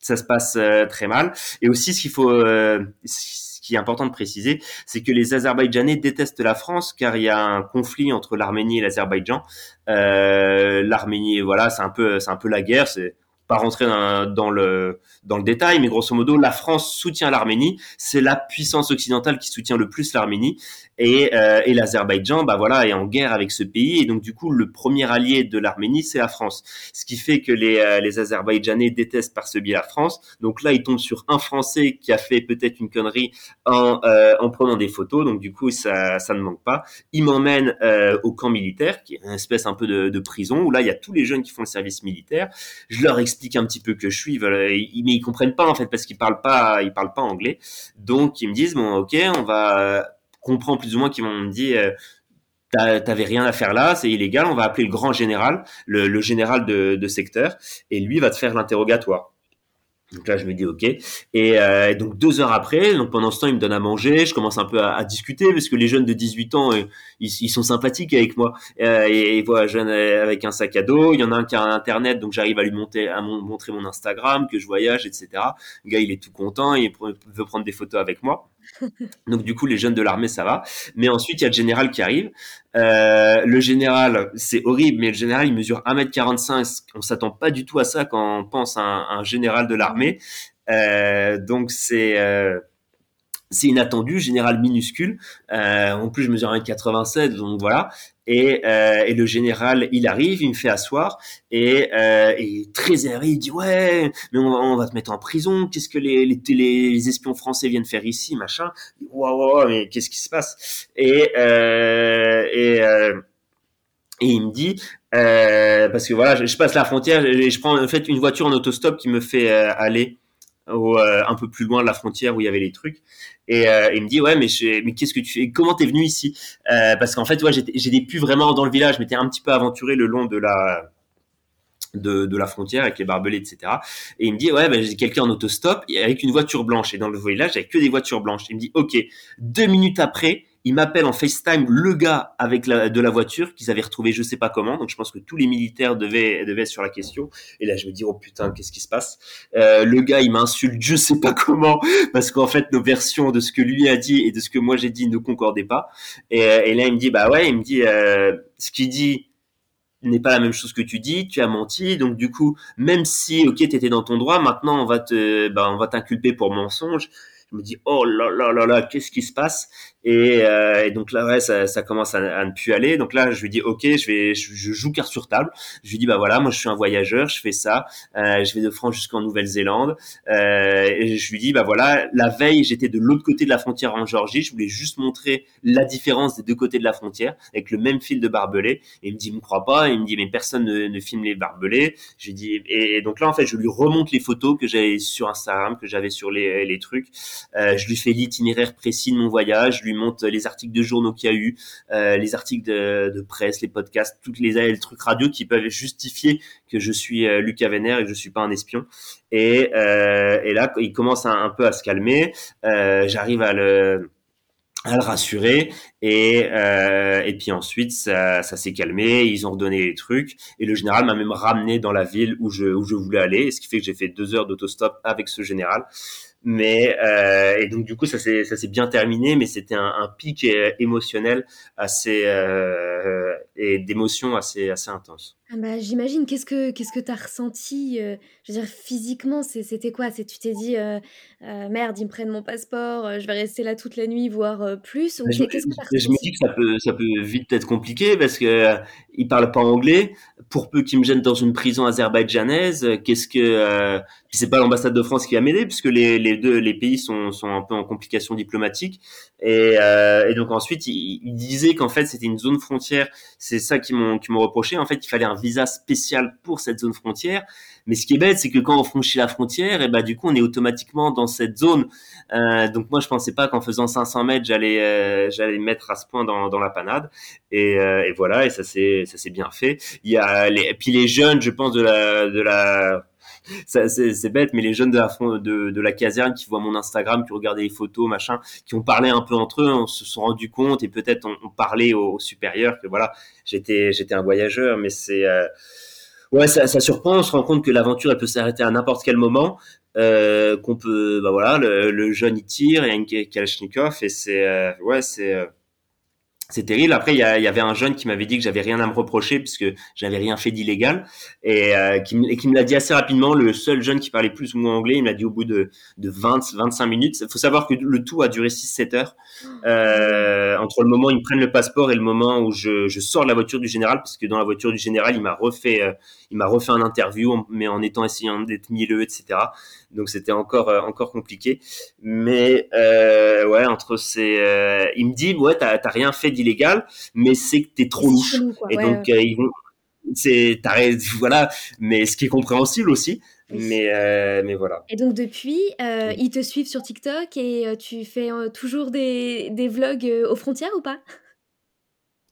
ça se passe euh, très mal. Et aussi, ce qu'il faut ce qui est important de préciser, c'est que les Azerbaïdjanais détestent la France car il y a un conflit entre l'Arménie et l'Azerbaïdjan. L'Arménie, voilà, c'est un peu, c'est un peu la guerre. C'est pas rentrer dans, le dans le détail, mais grosso modo, la France soutient l'Arménie. C'est la puissance occidentale qui soutient le plus l'Arménie et, euh, et l'Azerbaïdjan, bah voilà, est en guerre avec ce pays et donc du coup, le premier allié de l'Arménie, c'est la France. Ce qui fait que les euh, les Azerbaïdjanais détestent par ce biais la France. Donc là, ils tombent sur un Français qui a fait peut-être une connerie en euh, en prenant des photos. Donc du coup, ça ça ne manque pas. Ils m'emmènent au camp militaire, qui est une espèce un peu de, de prison où là, il y a tous les jeunes qui font le service militaire. Je leur explique explique un petit peu que je suis, mais ils comprennent pas en fait parce qu'ils parlent pas, ils parlent pas anglais. Donc ils me disent bon ok, on va comprendre plus ou moins qu'ils vont me dire euh, t'avais rien à faire là, c'est illégal, on va appeler le grand général, le, général de, de, secteur, et lui va te faire l'interrogatoire. Donc là, je me dis OK. Et euh, donc deux heures après, donc pendant ce temps, il me donne à manger. Je commence un peu à, discuter parce que les jeunes de 18 ans, euh, ils, sont sympathiques avec moi. Euh, et, voilà, jeune avec un sac à dos. Il y en a un qui a un internet, donc j'arrive à lui montrer mon Instagram, que je voyage, etc. Le gars, il est tout content, il veut prendre des photos avec moi. Donc du coup, les jeunes de l'armée, ça va. Mais ensuite, il y a le général qui arrive. Euh, le général, c'est horrible, mais le général, il mesure 1m45. On s'attend pas du tout à ça quand on pense à un, général de l'armée. Euh, donc c'est... Euh, c'est inattendu, général minuscule. Euh, en plus, je mesure 1m87, donc voilà. Et, euh, et, le général, il arrive, il me fait asseoir et, euh, et très énervé, il dit ouais, mais on va, te mettre en prison. Qu'est-ce que les, les, les, espions français viennent faire ici, machin? Waouh, wow, mais qu'est-ce qui se passe? Et euh, et euh, et il me dit euh, parce que voilà, je, je, passe la frontière, et je prends en fait une voiture en autostop qui me fait aller au, un peu plus loin de la frontière où il y avait les trucs. Et euh, il me dit ouais mais mais qu'est-ce que tu fais? Comment t'es venu ici? Euh, Parce qu'en fait ouais j'étais plus vraiment dans le village, m'étais un petit peu aventuré le long de la de, la frontière avec les barbelés etc. Et il me dit ouais ben, j'ai quelqu'un en autostop avec une voiture blanche et dans le village avait que des voitures blanches. Il me dit ok deux minutes après il m'appelle en FaceTime le gars avec la, de la voiture qu'ils avaient retrouvé je sais pas comment. Donc je pense que tous les militaires devaient devaient être sur la question. Et là je me dis oh putain qu'est-ce qui se passe? Euh, Le gars il m'insulte je sais pas comment parce qu'en fait nos versions de ce que lui a dit et de ce que moi j'ai dit ne concordaient pas. Et, et, là il me dit bah ouais il me dit euh, ce qu'il dit n'est pas la même chose que tu dis, tu as menti, donc du coup, même si, ok, tu étais dans ton droit, maintenant on va te, bah, on va t'inculper pour mensonge. Je me dis, oh là là là là, qu'est-ce qui se passe? Euh, et, donc là, ouais, ça, ça commence à, ne plus aller. Donc là, je lui dis, ok, je vais, je, joue carte sur table. Je lui dis, bah voilà, moi je suis un voyageur, je fais ça. Euh, je vais de France jusqu'en Nouvelle-Zélande. Euh, et je lui dis, bah voilà, la veille, j'étais de l'autre côté de la frontière en Georgie. Je voulais juste montrer la différence des deux côtés de la frontière avec le même fil de barbelé. Et il me dit, il me croit pas. il me dit, mais personne ne, ne filme les barbelés. Je lui dis, et, donc là, en fait, je lui remonte les photos que j'avais sur Instagram, que j'avais sur les, les trucs. Euh, je lui fais l'itinéraire précis de mon voyage. Je lui montre les articles de journaux qu'il y a eu, euh, les articles de, presse, les podcasts, toutes les, les, trucs radio qui peuvent justifier que je suis euh, Lucas Venner et que je suis pas un espion. Et, euh, et là, il commence un, peu à se calmer. J'arrive à le à le rassurer et et puis ensuite ça, ça s'est calmé ils ont redonné les trucs et le général m'a même ramené dans la ville où je où je voulais aller ce qui fait que j'ai fait deux heures d'autostop avec ce général mais euh, et donc du coup ça s'est ça s'est bien terminé, mais c'était un, pic euh, émotionnel assez euh, et d'émotions assez assez intense. Ah bah, j'imagine. Qu'est-ce que qu'est-ce que t'as ressenti euh, Je veux dire physiquement, c'était quoi? C'est tu t'es dit euh, euh, merde, ils me prennent mon passeport, je vais rester là toute la nuit, voire plus? Ou je, qu'est-ce que as je me dis que ça peut ça peut vite être compliqué parce que ils parlent pas anglais. Pour peu qu'ils me gênent dans une prison azerbaïdjanaise, qu'est-ce que puis c'est pas l'ambassade de France qui a m'aider puisque les, les deux les pays sont sont un peu en complications diplomatiques et, et donc ensuite ils, ils disaient qu'en fait c'était une zone frontière. C'est ça qui m'ont qui m'ont reproché. En fait, il fallait un visa spécial pour cette zone frontière. Mais ce qui est bête, c'est que quand on franchit la frontière, et eh ben du coup, on est automatiquement dans cette zone. Euh, donc moi, je pensais pas qu'en faisant 500 mètres, j'allais euh, j'allais mettre à ce point dans, dans la panade. Et, euh, et voilà, et ça s'est ça s'est bien fait. Il y a les, et puis les jeunes, je pense de la de la c'est bête, mais les jeunes de la, caserne qui voient mon Instagram, qui regardaient les photos, machin, qui ont parlé un peu entre eux, se sont rendu compte et peut-être on, on, parlait aux, supérieurs que voilà, j'étais un voyageur, mais c'est euh, ouais, ça, surprend. On se rend compte que l'aventure, elle peut s'arrêter à n'importe quel moment. Euh, qu'on peut, bah voilà, le, le, jeune il tire, il y a une Kalachnikov et c'est, euh, ouais, c'est, c'est terrible. Après, il y, y, avait un jeune qui m'avait dit que j'avais rien à me reprocher puisque j'avais rien fait d'illégal et, euh, qui, qui, me l'a dit assez rapidement. Le seul jeune qui parlait plus ou moins anglais, il me l'a dit au bout de, de 20, 25 minutes. Il faut savoir que le tout a duré 6-7 heures euh, entre le moment où ils me prennent le passeport et le moment où je, je, sors de la voiture du général parce que dans la voiture du général, il m'a refait, euh, il m'a refait un interview, mais en étant essayant d'être mielleux, etc. Donc c'était encore euh, encore compliqué. Mais euh, ouais, entre ces, euh, il me dit ouais, t'as rien fait d'illégal, mais c'est que t'es trop louche. Et donc euh, ils vont, c'est, voilà, mais ce qui est compréhensible aussi. Mais, euh, mais voilà. Et donc depuis, euh, ils te suivent sur TikTok et tu fais toujours des, des vlogs aux frontières ou pas?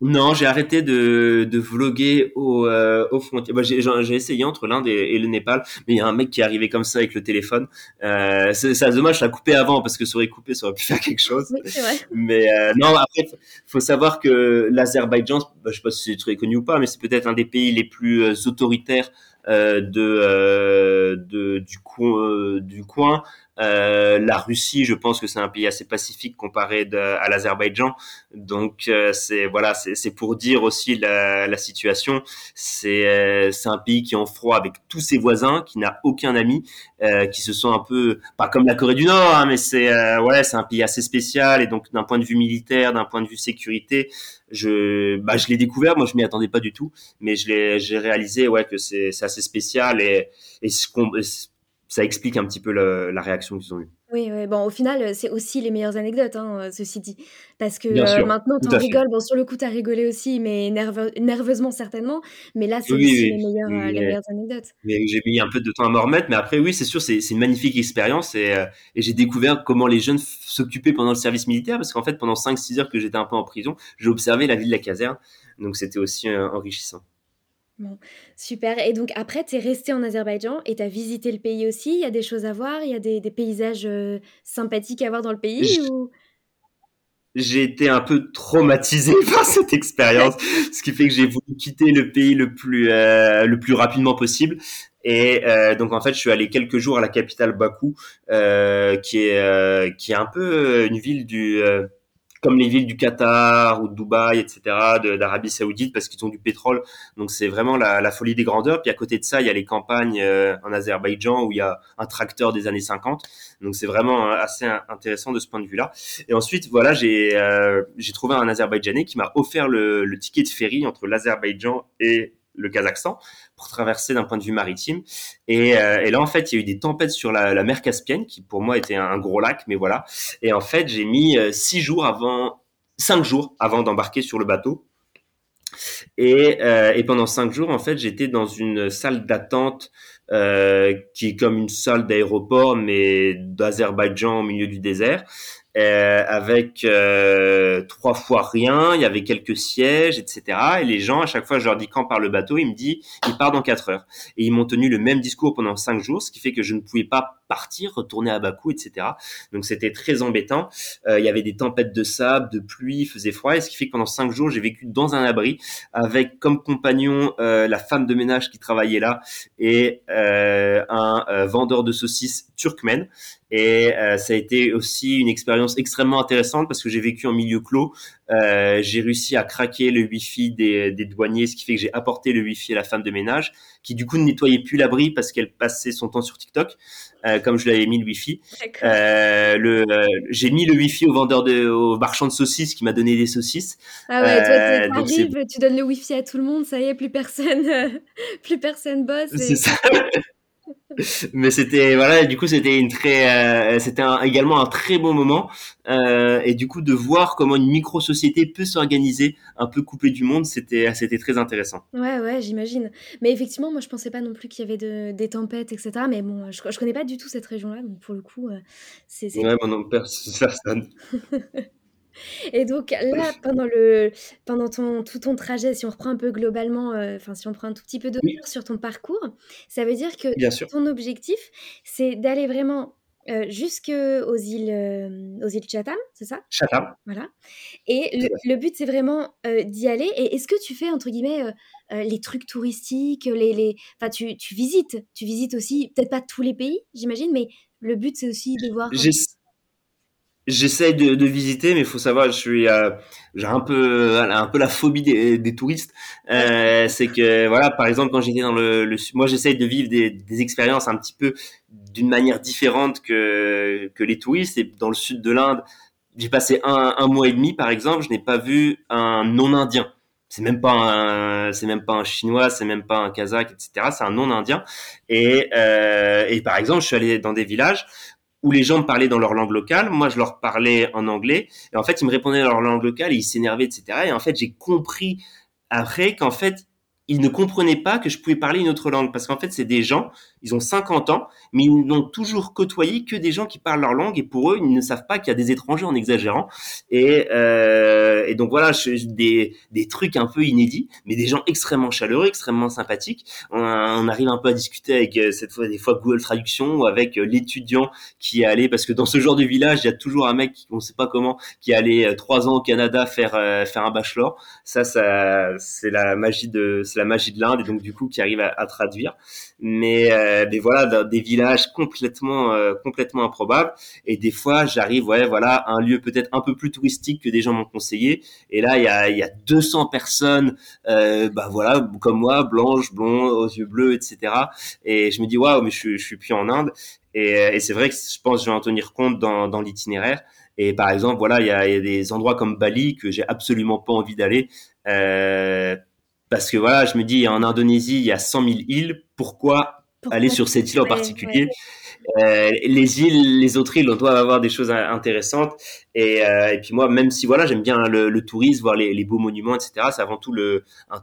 Non, j'ai arrêté de, de vloguer au, euh, aux frontières. Bah, j'ai essayé entre l'Inde et, le Népal, mais il y a un mec qui est arrivé comme ça avec le téléphone. Euh, c'est dommage, je l'ai coupé avant parce que ça aurait coupé, ça aurait pu faire quelque chose. Oui, vrai. Mais euh, non, après, faut savoir que l'Azerbaïdjan, bah, je sais pas si c'est très connu ou pas, mais c'est peut-être un des pays les plus euh, autoritaires euh, de, euh, de, du, coin, du coin. Euh, la Russie, je pense que c'est un pays assez pacifique comparé de, à l'Azerbaïdjan. Donc euh, c'est voilà, c'est pour dire aussi la, la situation. C'est euh, c'est un pays qui est en froid avec tous ses voisins, qui n'a aucun ami, qui se sont un peu pas comme la Corée du Nord, hein, mais c'est ouais, c'est un pays assez spécial et donc d'un point de vue militaire, d'un point de vue sécurité, je bah je l'ai découvert. Moi, je m'y attendais pas du tout, mais je l'ai j'ai réalisé ouais que c'est assez spécial et et ce qu'on ça explique un petit peu le, la réaction qu'ils ont eue. Oui, bon, au final, c'est aussi les meilleures anecdotes, hein, euh, ceci dit. Parce que euh, maintenant, tu en rigoles. Bon, sur le coup, tu as rigolé aussi, mais nerveusement, certainement. Mais là, c'est aussi les, meilleures, euh, les meilleures anecdotes. J'ai mis un peu de temps à m'en remettre, mais après, oui, c'est sûr, c'est une magnifique expérience. Et, et j'ai découvert comment les jeunes s'occupaient pendant le service militaire, parce qu'en fait, pendant 5-6 heures que j'étais un peu en prison, j'ai observé la vie de la caserne. Donc, c'était aussi enrichissant super. Et donc après, tu es resté en Azerbaïdjan et tu as visité le pays aussi. Il y a des choses à voir, il y a des, paysages euh, sympathiques à voir dans le pays ou... j'ai été un peu traumatisé par cette expérience, ce qui fait que j'ai voulu quitter le pays le plus euh, le plus rapidement possible. Et euh, donc en fait, je suis allé quelques jours à la capitale Bakou, qui est qui est un peu une ville du comme les villes du Qatar ou de Dubaï, etc., d'Arabie Saoudite, parce qu'ils ont du pétrole. Donc c'est vraiment la, folie des grandeurs. Puis à côté de ça, il y a les campagnes euh, en Azerbaïdjan où il y a un tracteur des années 50. Donc c'est vraiment euh, assez intéressant de ce point de vue-là. Et ensuite, voilà, j'ai euh, j'ai trouvé un Azerbaïdjanais qui m'a offert le, le ticket de ferry entre l'Azerbaïdjan et le Kazakhstan pour traverser d'un point de vue maritime. Et, euh, et, là, en fait, il y a eu des tempêtes sur la, mer Caspienne, qui pour moi était un, gros lac, mais voilà. Et en fait, j'ai mis euh, six jours avant, cinq jours avant d'embarquer sur le bateau. Et, euh, et, pendant cinq jours, en fait, j'étais dans une salle d'attente qui est comme une salle d'aéroport, mais d'Azerbaïdjan au milieu du désert euh, avec euh, trois fois rien, il y avait quelques sièges, etc. Et les gens, à chaque fois, je leur dis quand part le bateau, ils me disent il part dans quatre heures. Et ils m'ont tenu le même discours pendant cinq jours, ce qui fait que je ne pouvais pas partir, retourner à Bakou, etc. Donc c'était très embêtant. Euh, il y avait des tempêtes de sable, de pluie, il faisait froid, et ce qui fait que pendant cinq jours, j'ai vécu dans un abri avec comme compagnon euh, la femme de ménage qui travaillait là et euh, un euh, vendeur de saucisses turkmène. Et euh, ça a été aussi une expérience extrêmement intéressante parce que j'ai vécu en milieu clos. Euh, j'ai réussi à craquer le wifi des, des douaniers, ce qui fait que j'ai apporté le wifi à la femme de ménage, qui du coup ne nettoyait plus l'abri parce qu'elle passait son temps sur TikTok, euh, comme je l'avais mis le wifi. Euh, le, euh, j'ai mis le wifi au vendeur de, au marchand de saucisses qui m'a donné des saucisses. Ah ouais, toi tu arrives, tu donnes le wifi à tout le monde, ça y est, plus personne, plus personne bosse. C'est ça. mais c'était voilà du coup c'était une très euh, c'était également un très beau moment euh, et du coup de voir comment une micro société peut s'organiser un peu coupée du monde c'était c'était très intéressant. Ouais ouais j'imagine. Mais effectivement moi je pensais pas non plus qu'il y avait de, des tempêtes etc mais bon je, je connais pas du tout cette région là donc pour le coup euh, c'est ouais mon nom personne Et donc là, pendant le, pendant ton, tout ton trajet, si on reprend un peu globalement, euh, enfin si on prend un tout petit peu de oui. sur ton parcours, ça veut dire que ton objectif, c'est d'aller vraiment euh, jusqu'aux îles, euh, aux îles Chatham, c'est ça? Chatham. Voilà. Et le, le but, c'est vraiment euh, d'y aller. Et est-ce que tu fais, entre guillemets, les trucs touristiques les, les... Enfin, tu, tu visites. Tu visites aussi, peut-être pas tous les pays, j'imagine, mais le but, c'est aussi de voir... J'essaie de, de, visiter, mais il faut savoir, je suis, euh, j'ai un peu, un peu la phobie des, des touristes. Euh, c'est que, voilà, par exemple, quand j'étais dans le, le moi, j'essaie de vivre des, des expériences un petit peu d'une manière différente que que les touristes. Et dans le sud de l'Inde, j'ai passé un, un mois et demi, par exemple, je n'ai pas vu un non-indien. C'est même pas un, c'est même pas un chinois, c'est même pas un kazakh, etc. C'est un non-indien. Et, euh, et par exemple, je suis allé dans des villages où les gens me parlaient dans leur langue locale, moi je leur parlais en anglais, et en fait ils me répondaient dans leur langue locale, et ils s'énervaient, etc. Et en fait j'ai compris après qu'en fait ils ne comprenaient pas que je pouvais parler une autre langue, parce qu'en fait c'est des gens, ils ont 50 ans, mais ils n'ont toujours côtoyé que des gens qui parlent leur langue, et pour eux ils ne savent pas qu'il y a des étrangers en exagérant. Et, euh, donc voilà, je, des, des trucs un peu inédits, mais des gens extrêmement chaleureux, extrêmement sympathiques. On, arrive un peu à discuter avec euh, cette fois des fois Google Traduction ou avec euh, l'étudiant qui est allé, parce que dans ce genre de village, il y a toujours un mec, on ne sait pas comment, qui est allé trois ans au Canada faire faire un bachelor. Ça, c'est la magie de c'est la magie de l'Inde et donc du coup qui arrive à, traduire. Mais euh, mais voilà, des villages complètement euh, complètement improbables. Et des fois, j'arrive, ouais, voilà, à un lieu peut-être un peu plus touristique que des gens m'ont conseillé. Et là, il y a y a 200 personnes, euh, bah voilà, comme moi, blanches, blondes, aux yeux bleus, etc. Et je me dis waouh, mais je, je suis plus en Inde. Et, et c'est vrai que je pense je vais en tenir compte dans, dans l'itinéraire. Et par exemple, voilà, il y y a des endroits comme Bali que j'ai absolument pas envie d'aller. Euh, parce que voilà, je me dis, en Indonésie, il y a 100 000 îles. Pourquoi, Pourquoi aller sur cette île en particulier ouais. euh, Les îles, les autres îles, on doit avoir des choses intéressantes. Et, euh, et puis moi, même si voilà, j'aime bien le, le, tourisme, voir les, les, beaux monuments, etc. C'est avant tout le un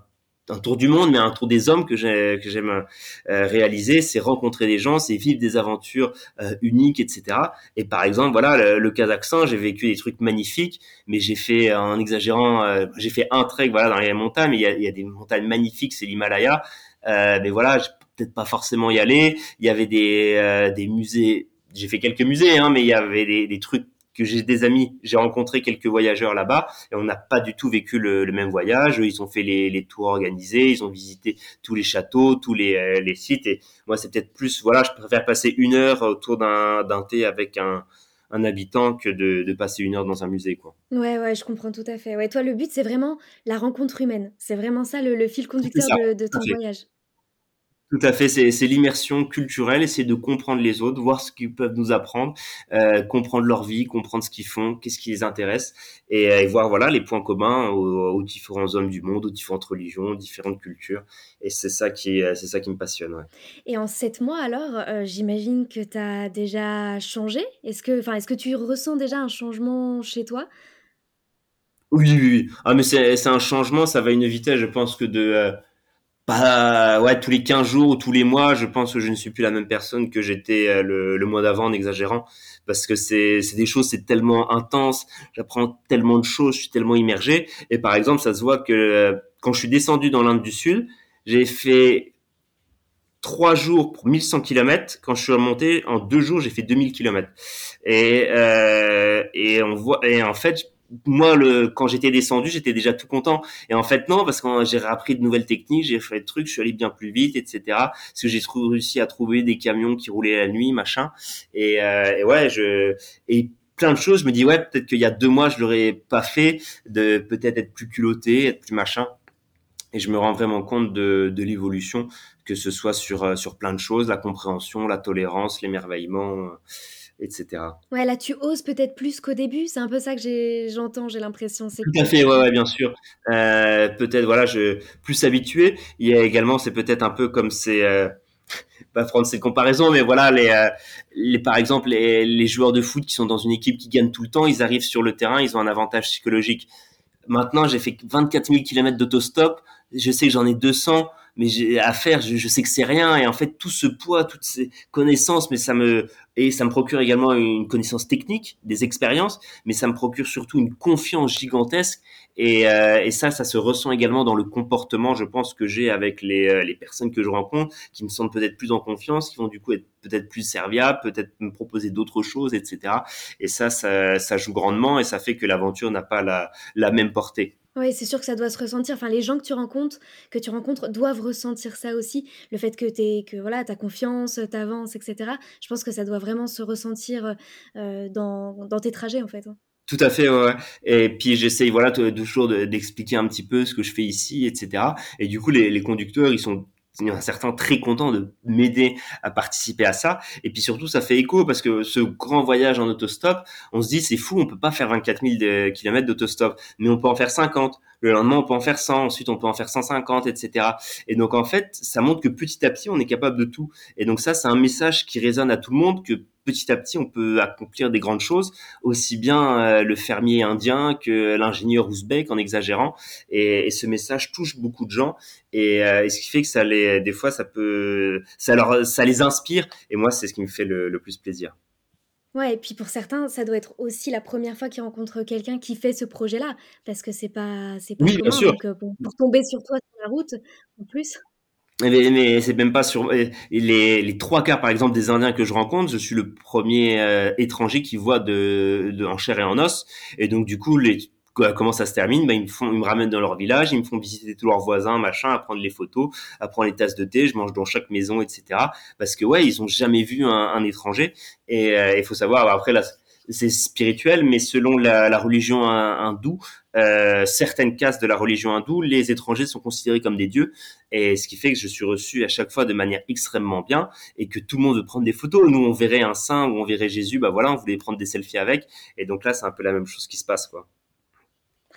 un tour du monde, mais un tour des hommes que j'ai que j'aime euh, réaliser, c'est rencontrer des gens, c'est vivre des aventures euh, uniques, etc. Et par exemple, voilà, le, le Kazakhstan, j'ai vécu des trucs magnifiques, mais j'ai fait en exagérant, euh, j'ai fait un trek, voilà, dans les montagnes, mais il y a, y a des montagnes magnifiques, c'est l'Himalaya, euh, mais voilà, peut-être pas forcément y aller. Il y avait des des musées, j'ai fait quelques musées, hein, mais il y avait des, des trucs que j'ai des amis, j'ai rencontré quelques voyageurs là-bas et on n'a pas du tout vécu le, même voyage. Ils ont fait les, les, tours organisés, ils ont visité tous les châteaux, tous les, euh, les sites et moi c'est peut-être plus, voilà, je préfère passer une heure autour d'un thé avec un, un habitant que de, de, passer une heure dans un musée, quoi. Ouais, ouais, je comprends tout à fait. Ouais, toi, le but, c'est vraiment la rencontre humaine. C'est vraiment ça le, fil conducteur de, de, ton voyage. Tout à fait, c'est l'immersion culturelle, essayer de comprendre les autres, voir ce qu'ils peuvent nous apprendre, euh, comprendre leur vie, comprendre ce qu'ils font, qu'est-ce qui les intéresse, et, euh, voir voilà les points communs aux, différents hommes du monde, aux différentes religions, aux différentes cultures. Et c'est ça qui c'est ça qui me passionne. Ouais. Et en sept mois alors, euh, j'imagine que tu as déjà changé? Est-ce que, enfin, est-ce que tu ressens déjà un changement chez toi? Oui, oui, oui. Ah, mais c'est un changement, ça va à une vitesse, je pense que de bah ouais, tous les 15 jours ou tous les mois, je pense que je ne suis plus la même personne que j'étais euh, le, mois d'avant en exagérant parce que c'est c'est des choses c'est tellement intense, j'apprends tellement de choses, je suis tellement immergé et par exemple, ça se voit que euh, quand je suis descendu dans l'Inde du Sud, j'ai fait trois jours pour 1100 km. Quand je suis remonté, en deux jours, j'ai fait 2000 km. Et, euh, et on voit, et en fait, moi, le, quand j'étais descendu, j'étais déjà tout content. Et en fait, non, parce que j'ai appris de nouvelles techniques, j'ai fait des trucs, je suis allé bien plus vite, etc. Parce que j'ai réussi à trouver des camions qui roulaient la nuit, machin. Et, euh, et ouais, je et plein de choses. Je me dis ouais, peut-être qu'il y a deux mois, je l'aurais pas fait, de peut-être être plus culotté, être plus machin. Et je me rends vraiment compte de, de l'évolution, que ce soit sur euh, sur plein de choses, la compréhension, la tolérance, l'émerveillement etc. Ouais, là, tu oses peut-être plus qu'au début. C'est un peu ça que j'entends, j'ai l'impression. Tout à fait, ouais, ouais bien sûr. Euh, peut-être, voilà, je plus habitué. Il y a également, c'est peut-être un peu comme c'est. Euh, pas prendre ces comparaisons, mais voilà, les, euh, les par exemple, les, les, joueurs de foot qui sont dans une équipe qui gagne tout le temps, ils arrivent sur le terrain, ils ont un avantage psychologique. Maintenant, j'ai fait 24 000 km d'autostop, je sais que j'en ai 200, mais j'ai à faire, je, je, sais que c'est rien et en fait tout ce poids, toutes ces connaissances, mais ça me et ça me procure également une connaissance technique, des expériences, mais ça me procure surtout une confiance gigantesque et, euh, et ça, ça se ressent également dans le comportement, je pense que j'ai avec les, euh, les personnes que je rencontre, qui me sentent peut-être plus en confiance, qui vont du coup être peut-être plus serviables, peut-être me proposer d'autres choses, etc. Et ça, ça, ça joue grandement et ça fait que l'aventure n'a pas la, la même portée. Oui, c'est sûr que ça doit se ressentir. Enfin, les gens que tu rencontres, que tu rencontres doivent ressentir ça aussi. Le fait que tu que voilà, as confiance, t'avances, etc. Je pense que ça doit vraiment se ressentir euh, dans, dans, tes trajets, en fait. Hein. Tout à fait. Et puis j'essaye, voilà, toujours d'expliquer un petit peu ce que je fais ici, etc. Et du coup, les, les conducteurs, ils sont a certains très contents de m'aider à participer à ça. Et puis surtout, ça fait écho parce que ce grand voyage en autostop, on se dit c'est fou, on peut pas faire 24 000 km d'autostop, mais on peut en faire 50. Le lendemain, on peut en faire 100. Ensuite, on peut en faire 150, etc. Et donc, en fait, ça montre que petit à petit, on est capable de tout. Et donc ça, c'est un message qui résonne à tout le monde que petit à petit, on peut accomplir des grandes choses, aussi bien euh, le fermier indien que l'ingénieur ouzbek en exagérant. Et, ce message touche beaucoup de gens, euh, et, ce qui fait que ça les, des fois, ça peut, ça leur, ça les inspire. Et moi, c'est ce qui me fait le, plus plaisir. Ouais, et puis pour certains, ça doit être aussi la première fois qu'ils rencontrent quelqu'un qui fait ce projet-là, parce que c'est pas, c'est pas oui, bien sûr. Donc, euh, pour tomber sur toi sur la route, en plus. Mais, mais c'est même pas sur les, les trois quarts par exemple des Indiens que je rencontre, je suis le premier euh, étranger qui voit de, de en chair et en os, et donc du coup les comment ça se termine? Bah, ils me font ils me ramènent dans leur village ils me font visiter tous leurs voisins machin à prendre les photos à prendre les tasses de thé je mange dans chaque maison etc parce que ouais ils ont jamais vu un, un étranger. Et euh, il faut savoir après là c'est spirituel, mais selon la, religion hindoue, euh, certaines castes de la religion hindoue, les étrangers sont considérés comme des dieux, et ce qui fait que je suis reçu à chaque fois de manière extrêmement bien, et que tout le monde veut prendre des photos. Nous, on verrait un saint ou on verrait Jésus, bah voilà, on voulait prendre des selfies avec, et donc là, c'est un peu la même chose qui se passe, quoi.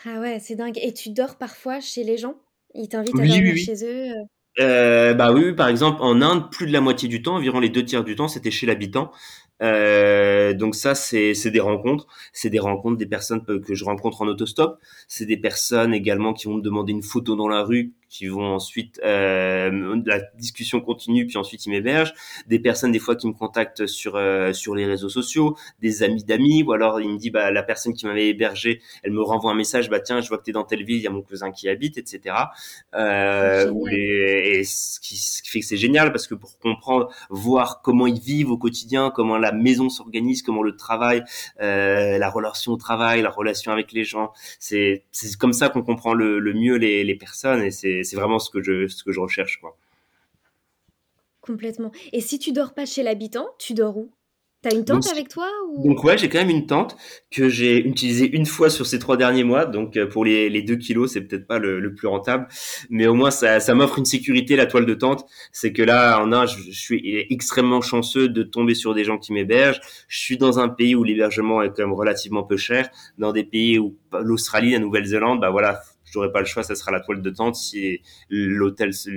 Ah ouais, c'est dingue. Et tu dors parfois chez les gens? Ils t'invitent à dormir chez eux euh? Euh, bah oui, par exemple, en Inde, plus de la moitié du temps, environ les deux tiers du temps, c'était chez l'habitant. Euh, donc ça, c'est des rencontres. C'est des rencontres des personnes que je rencontre en autostop. C'est des personnes également qui vont me demander une photo dans la rue qui vont ensuite euh, la discussion continue puis ensuite ils m'hébergent. Des personnes des fois qui me contactent sur euh, sur les réseaux sociaux. Des amis d'amis. Ou alors il me dit bah la personne qui m'avait hébergé elle me renvoie un message. Bah tiens je vois que tu es dans telle ville il y a mon cousin qui habite etc euh, les, et ce qui, ce qui fait que c'est génial parce que pour comprendre voir comment ils vivent au quotidien comment la maison s'organise comment le travail euh, la relation au travail la relation avec les gens c'est c'est comme ça qu'on comprend le, le mieux les, les personnes et c'est c'est vraiment ce que je ce que je recherche quoi. Complètement. Et si tu dors pas chez l'habitant, tu dors où? T'as une tente avec toi ou... Donc ouais, j'ai quand même une tente que j'ai utilisée une fois sur ces trois derniers mois. Donc euh, pour les, les deux kilos, c'est peut-être pas le, le, plus rentable, mais au moins ça, ça m'offre une sécurité la toile de tente. C'est que là, en un, je, je, suis extrêmement chanceux de tomber sur des gens qui m'hébergent. Je suis dans un pays où l'hébergement est quand même relativement peu cher. Dans des pays où l'Australie, la Nouvelle-Zélande, bah voilà, j'aurais pas le choix, ça sera la toile de tente si l'hôtel ce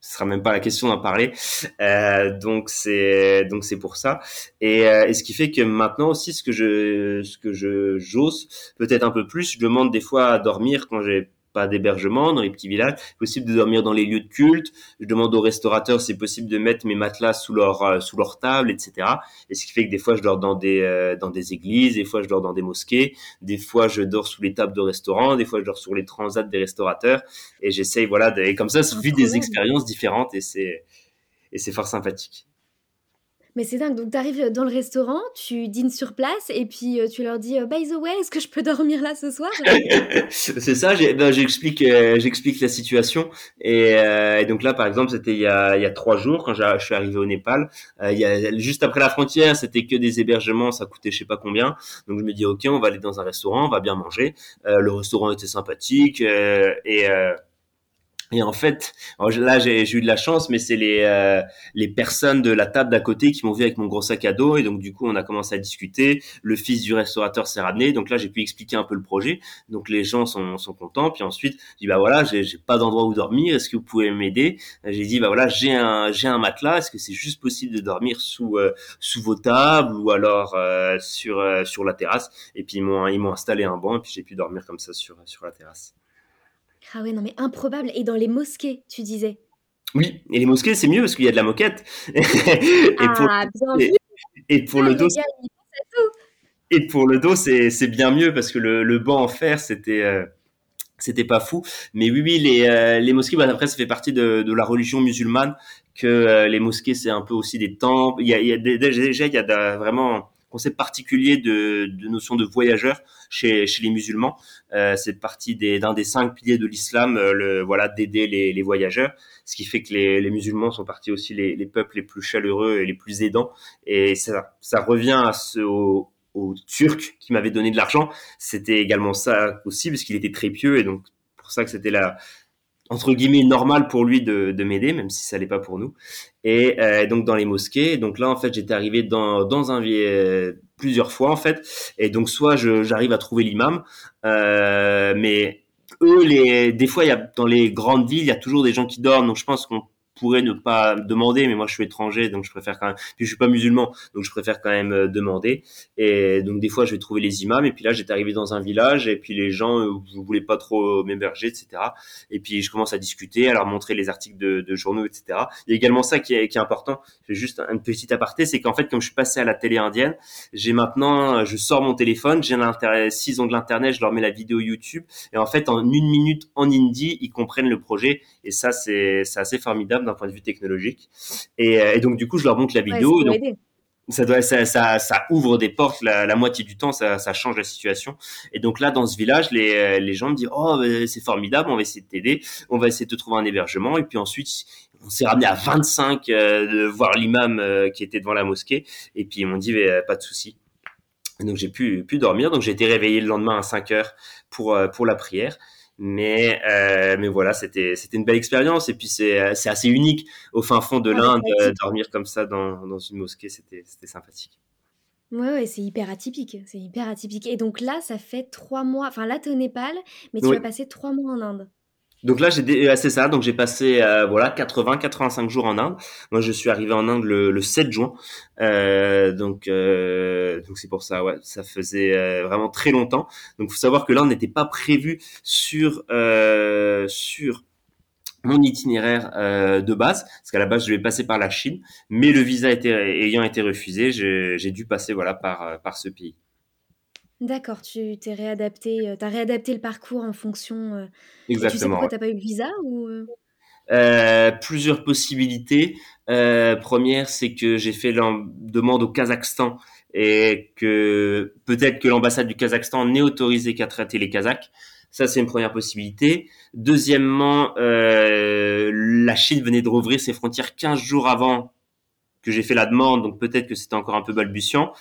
sera même pas la question d'en parler. Euh, donc c'est donc c'est pour ça. Et, euh, et, ce qui fait que maintenant aussi ce que je ce que je j'ose peut-être un peu plus, je demande des fois à dormir quand j'ai pas d'hébergement dans les petits villages. C'est possible de dormir dans les lieux de culte. Je demande aux restaurateurs si c'est possible de mettre mes matelas sous leur euh, sous leur table, etc. Et ce qui fait que des fois je dors dans des euh, dans des églises, des fois je dors dans des mosquées, des fois je dors sous les tables de restaurants, des fois je dors sur les transats des restaurateurs. Et j'essaye voilà de, et comme ça, ça fait des expériences différentes et c'est et c'est fort sympathique. Mais c'est dingue. Donc, tu arrives dans le restaurant, tu dînes sur place et puis euh, tu leur dis euh, By the way, est-ce que je peux dormir là ce soir? C'est ça. Ben, j'explique, euh, j'explique la situation. Et, et, donc là, par exemple, c'était il il y a trois jours quand je suis arrivé au Népal. il y a, juste après la frontière, c'était que des hébergements, ça coûtait je sais pas combien. Donc je me dis ok, on va aller dans un restaurant, on va bien manger. le restaurant était sympathique et et en fait, là j'ai eu de la chance, mais c'est les euh, les personnes de la table d'à côté qui m'ont vu avec mon gros sac à dos et donc du coup on a commencé à discuter. Le fils du restaurateur s'est ramené, donc là j'ai pu expliquer un peu le projet. Donc les gens sont, sont contents. Puis ensuite, je dis bah voilà, j'ai pas d'endroit où dormir. Est-ce que vous pouvez m'aider? J'ai dit bah voilà, j'ai un j'ai un matelas. Est-ce que c'est juste possible de dormir sous euh, sous vos tables ou alors euh, sur sur la terrasse? Et puis ils m'ont ils m'ont installé un banc et puis j'ai pu dormir comme ça sur sur la terrasse. Ah ouais, non mais improbable. Et dans les mosquées, tu disais Oui, et les mosquées, c'est mieux parce qu'il y a de la moquette. et, pour, ah, bien et, pour le dos... Et pour le dos, c'est bien mieux parce que le, le banc en fer, c'était... Euh, c'était pas fou, mais oui, oui, les, euh, les mosquées, bah, après, ça fait partie de, de la religion musulmane, que euh, les mosquées, c'est un peu aussi des temples. Il y a, il y a déjà, il y a vraiment concept particulier de, notion de voyageur chez, chez les musulmans. Euh, c'est partie d'un des, cinq piliers de l'islam, euh, le voilà d'aider les, voyageurs, ce qui fait que les, les musulmans sont partis aussi les, les, peuples les plus chaleureux et les plus aidants. Et ça, ça revient à ce, au, au Turc qui m'avait donné de l'argent. C'était également ça aussi parce qu'il était très pieux et donc pour ça que c'était la entre guillemets normal pour lui de, de m'aider, même si ça l'est pas pour nous. Et euh, donc dans les mosquées. Donc là en fait j'étais arrivé dans dans un euh, plusieurs fois en fait. Et donc soit j'arrive à trouver l'imam, euh, mais eux les des fois il y a dans les grandes villes il y a toujours des gens qui dorment. Donc je pense qu'on pourrais ne pas demander, mais moi je suis étranger, donc je préfère quand même. Puis je suis pas musulman, donc je préfère quand même euh, demander. Et donc des fois je vais trouver les imams. Et puis là j'étais arrivé dans un village et puis les gens ne euh, voulaient pas trop m'héberger, etc. Et puis je commence à discuter, à leur montrer les articles de, journaux, etc. Il y a également ça qui est, important. J'ai juste un petit aparté, c'est qu'en fait comme je suis passé à la télé indienne, j'ai maintenant, je sors mon téléphone, j'ai s'ils ont de l'internet, je leur mets la vidéo YouTube et en fait en une minute en hindi ils comprennent le projet et ça c'est assez formidable d'un point de vue technologique. Et, euh, et, donc, du coup, je leur montre la vidéo. ça, doit, ça, ça, ça, ouvre des portes la, la moitié du temps, ça, change la situation. Et donc là, dans ce village, les, euh, les gens me disent oh c'est formidable, on va essayer de t'aider, on va essayer de te trouver un hébergement. Et puis ensuite, on s'est ramené à 25 euh, de voir l'imam qui était devant la mosquée. Et puis ils m'ont dit pas de souci. donc j'ai pu, pu dormir. Donc j'ai été réveillé le lendemain à 5 heures pour pour la prière. Mais euh, mais voilà, c'était c'était une belle expérience et puis c'est c'est assez unique au fin fond de l'Inde euh, dormir comme ça dans dans une mosquée, c'était c'était sympathique. Ouais, ouais, c'est hyper atypique, c'est hyper atypique. Et donc là, ça fait trois mois. Enfin là, tu es au Népal, mais tu vas passer trois mois en Inde. Donc là, j'ai euh, c'est ça. Donc j'ai passé euh, voilà 80, 85 jours en Inde. Moi, je suis arrivé en Inde le, le 7 juin. Euh, donc euh, donc c'est pour ça. Ouais, ça faisait euh, vraiment très longtemps. Donc faut savoir que l'Inde n'était pas prévu sur sur mon itinéraire euh, de base, parce qu'à la base je vais passer par la Chine, mais le visa ayant été refusé, j'ai dû passer voilà par euh, par ce pays. D'accord, tu t'es réadapté, euh, as réadapté le parcours en fonction. Exactement. tu sais pourquoi t'as pas eu le visa ou Plusieurs possibilités. première, c'est que j'ai fait la demande au Kazakhstan et que peut-être que l'ambassade du Kazakhstan n'ait autorisé qu'à traiter les Kazakhs. Ça, c'est une première possibilité. Deuxièmement, la Chine venait de rouvrir ses frontières 15 jours avant que j'ai fait la demande, donc peut-être que c'était encore un peu balbutiant.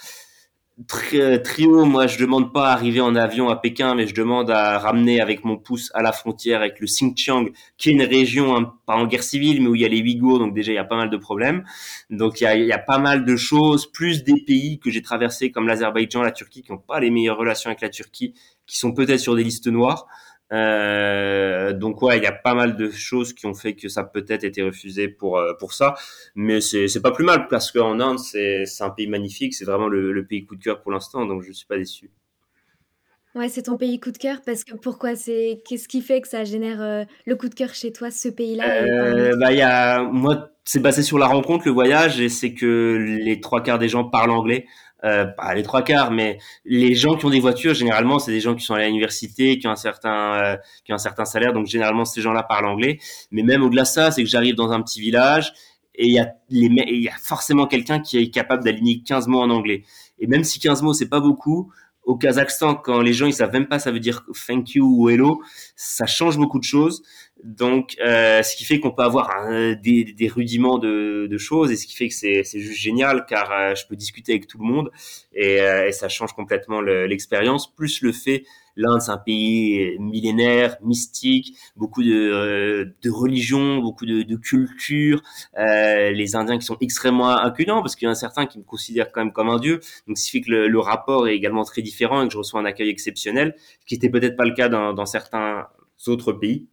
Euh, trio, moi je demande pas à arriver en avion à Pékin, mais je demande à ramener avec mon pouce à la frontière avec le Xinjiang, qui est une région hein, pas en guerre civile, mais où il y a les Ouïghours, donc déjà il y a pas mal de problèmes. Donc il y a, il y a pas mal de choses, plus des pays que j'ai traversés comme l'Azerbaïdjan, la Turquie, qui n'ont pas les meilleures relations avec la Turquie, qui sont peut-être sur des listes noires. Euh, donc ouais, il y a pas mal de choses qui ont fait que ça peut-être été refusé pour euh, pour ça, mais c'est c'est pas plus mal parce qu'en Inde c'est c'est un pays magnifique, c'est vraiment le, le, pays coup de cœur pour l'instant, donc je suis pas déçu. Ouais, c'est ton pays coup de cœur parce que pourquoi c'est qu'est-ce qui fait que ça génère euh, le coup de cœur chez toi ce pays-là euh, Bah il y a moi c'est basé sur la rencontre, le voyage et c'est que les trois quarts des gens parlent anglais euh, pas les trois quarts, mais les gens qui ont des voitures, généralement, c'est des gens qui sont à l'université, qui ont un certain, euh, qui un certain salaire, donc généralement ces gens-là parlent anglais. Mais même au-delà de ça, c'est que j'arrive dans un petit village et il y a il y a forcément quelqu'un qui est capable d'aligner 15 mots en anglais. Et même si 15 mots c'est pas beaucoup, au Kazakhstan, quand les gens ils savent même pas ça veut dire thank you ou hello, ça change beaucoup de choses. Donc, euh, ce qui fait qu'on peut avoir des, des, rudiments de, de, choses et ce qui fait que c'est juste génial car euh, je peux discuter avec tout le monde et, euh, et ça change complètement l'expérience. Plus le fait, l'Inde c'est un pays millénaire, mystique, beaucoup de, euh, de religions, beaucoup de, de culture. les Indiens qui sont extrêmement accueillants parce qu'il y en a certains qui me considèrent quand même comme un dieu. Donc, ce qui fait que le, le rapport est également très différent et que je reçois un accueil exceptionnel, ce qui était peut-être pas le cas dans, dans certains autres pays.